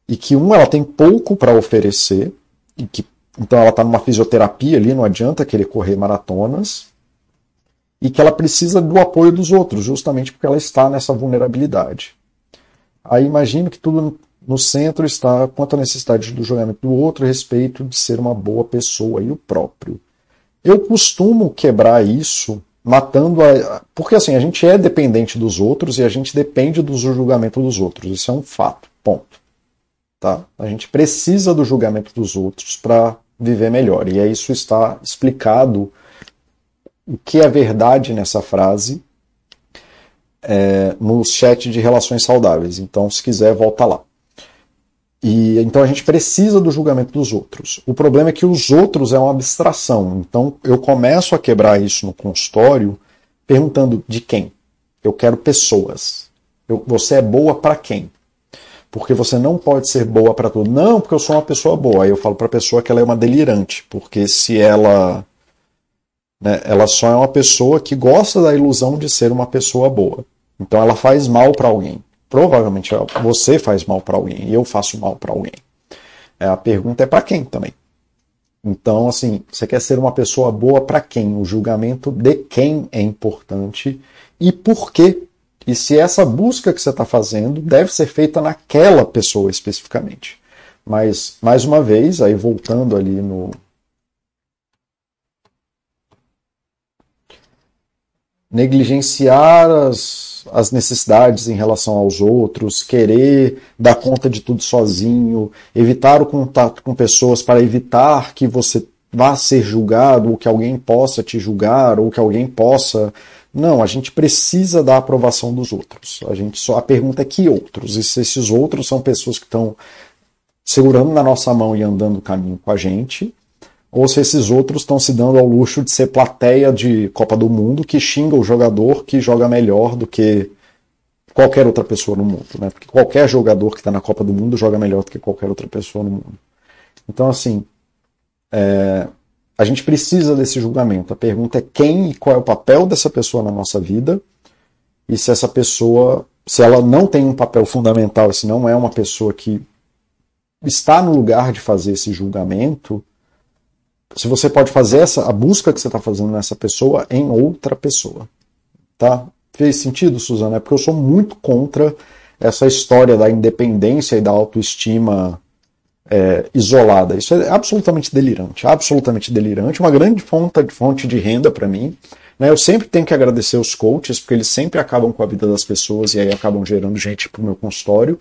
E que, um, ela tem pouco para oferecer, e que então ela está numa fisioterapia ali, não adianta querer correr maratonas e que ela precisa do apoio dos outros, justamente porque ela está nessa vulnerabilidade. Aí imagino que tudo no centro está quanto à necessidade do julgamento do outro a respeito de ser uma boa pessoa e o próprio. Eu costumo quebrar isso matando a. Porque assim, a gente é dependente dos outros e a gente depende do julgamento dos outros. Isso é um fato. Ponto. Tá? A gente precisa do julgamento dos outros para viver melhor. E isso está explicado o que é verdade nessa frase é, no chat de relações saudáveis. Então, se quiser, volta lá. E então a gente precisa do julgamento dos outros. O problema é que os outros é uma abstração. Então eu começo a quebrar isso no consultório perguntando de quem? Eu quero pessoas. Eu, você é boa para quem? Porque você não pode ser boa para tudo. Não, porque eu sou uma pessoa boa. Aí eu falo para a pessoa que ela é uma delirante, porque se ela né? Ela só é uma pessoa que gosta da ilusão de ser uma pessoa boa. Então ela faz mal para alguém. Provavelmente você faz mal para alguém eu faço mal para alguém. É, a pergunta é para quem também. Então, assim, você quer ser uma pessoa boa para quem? O julgamento de quem é importante e por quê. E se essa busca que você está fazendo deve ser feita naquela pessoa especificamente. Mas, mais uma vez, aí voltando ali no, negligenciar as, as necessidades em relação aos outros, querer dar conta de tudo sozinho, evitar o contato com pessoas para evitar que você vá ser julgado, ou que alguém possa te julgar, ou que alguém possa. Não, a gente precisa da aprovação dos outros. A gente só a pergunta é que outros. E se esses outros são pessoas que estão segurando na nossa mão e andando o caminho com a gente, ou se esses outros estão se dando ao luxo de ser plateia de Copa do Mundo que xinga o jogador que joga melhor do que qualquer outra pessoa no mundo, né? Porque qualquer jogador que está na Copa do Mundo joga melhor do que qualquer outra pessoa no mundo. Então, assim, é, a gente precisa desse julgamento. A pergunta é quem e qual é o papel dessa pessoa na nossa vida e se essa pessoa, se ela não tem um papel fundamental, se não é uma pessoa que está no lugar de fazer esse julgamento, se você pode fazer essa, a busca que você está fazendo nessa pessoa em outra pessoa. Tá? Fez sentido, Suzana? É porque eu sou muito contra essa história da independência e da autoestima é, isolada. Isso é absolutamente delirante, absolutamente delirante, uma grande fonte, fonte de renda para mim. Né? Eu sempre tenho que agradecer os coaches, porque eles sempre acabam com a vida das pessoas e aí acabam gerando gente para o meu consultório.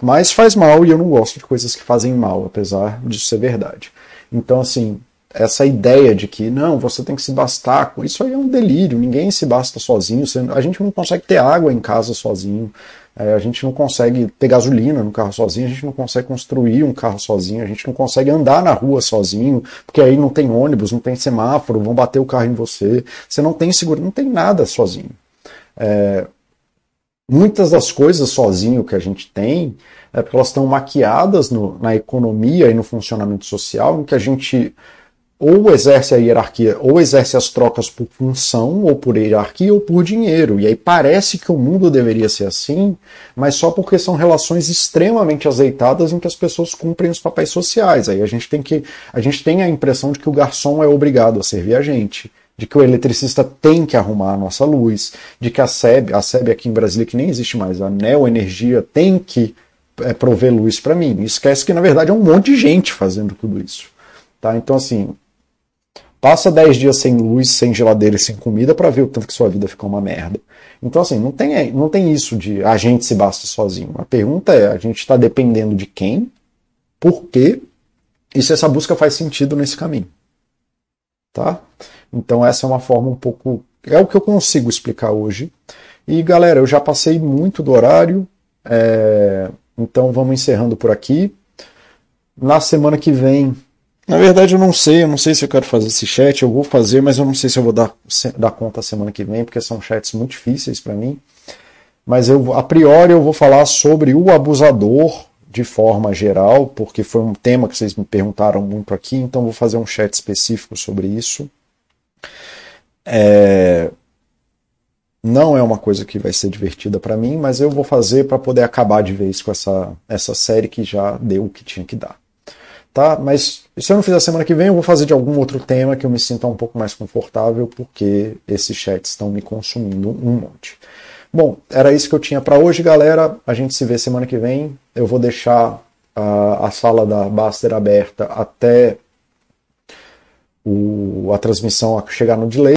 Mas faz mal e eu não gosto de coisas que fazem mal, apesar disso ser verdade. Então, assim, essa ideia de que não, você tem que se bastar isso aí é um delírio, ninguém se basta sozinho, a gente não consegue ter água em casa sozinho, é, a gente não consegue ter gasolina no carro sozinho, a gente não consegue construir um carro sozinho, a gente não consegue andar na rua sozinho, porque aí não tem ônibus, não tem semáforo, vão bater o carro em você, você não tem segurança, não tem nada sozinho. É, muitas das coisas sozinho que a gente tem é porque elas estão maquiadas no, na economia e no funcionamento social, em que a gente ou exerce a hierarquia, ou exerce as trocas por função, ou por hierarquia, ou por dinheiro. E aí parece que o mundo deveria ser assim, mas só porque são relações extremamente azeitadas em que as pessoas cumprem os papéis sociais. Aí a gente tem que. A gente tem a impressão de que o garçom é obrigado a servir a gente. De que o eletricista tem que arrumar a nossa luz, de que a SEB, a SEB aqui em Brasília, que nem existe mais, a Neoenergia tem que é, prover luz para mim. Esquece que, na verdade, é um monte de gente fazendo tudo isso. Tá? Então, assim, Passa 10 dias sem luz, sem geladeira e sem comida para ver o tanto que sua vida ficou uma merda. Então, assim, não tem, não tem isso de a gente se basta sozinho. A pergunta é: a gente está dependendo de quem? Por quê? E se essa busca faz sentido nesse caminho. Tá? Então, essa é uma forma um pouco. É o que eu consigo explicar hoje. E, galera, eu já passei muito do horário. É... Então, vamos encerrando por aqui. Na semana que vem na verdade, eu não sei, eu não sei se eu quero fazer esse chat, eu vou fazer, mas eu não sei se eu vou dar, dar conta semana que vem, porque são chats muito difíceis para mim. Mas eu, a priori eu vou falar sobre o abusador de forma geral, porque foi um tema que vocês me perguntaram muito aqui, então vou fazer um chat específico sobre isso. É... Não é uma coisa que vai ser divertida para mim, mas eu vou fazer para poder acabar de vez com essa, essa série que já deu o que tinha que dar tá? Mas se eu não fizer semana que vem, eu vou fazer de algum outro tema que eu me sinta um pouco mais confortável, porque esses chats estão me consumindo um monte. Bom, era isso que eu tinha para hoje, galera. A gente se vê semana que vem. Eu vou deixar a, a sala da Baster aberta até o, a transmissão chegar no delay.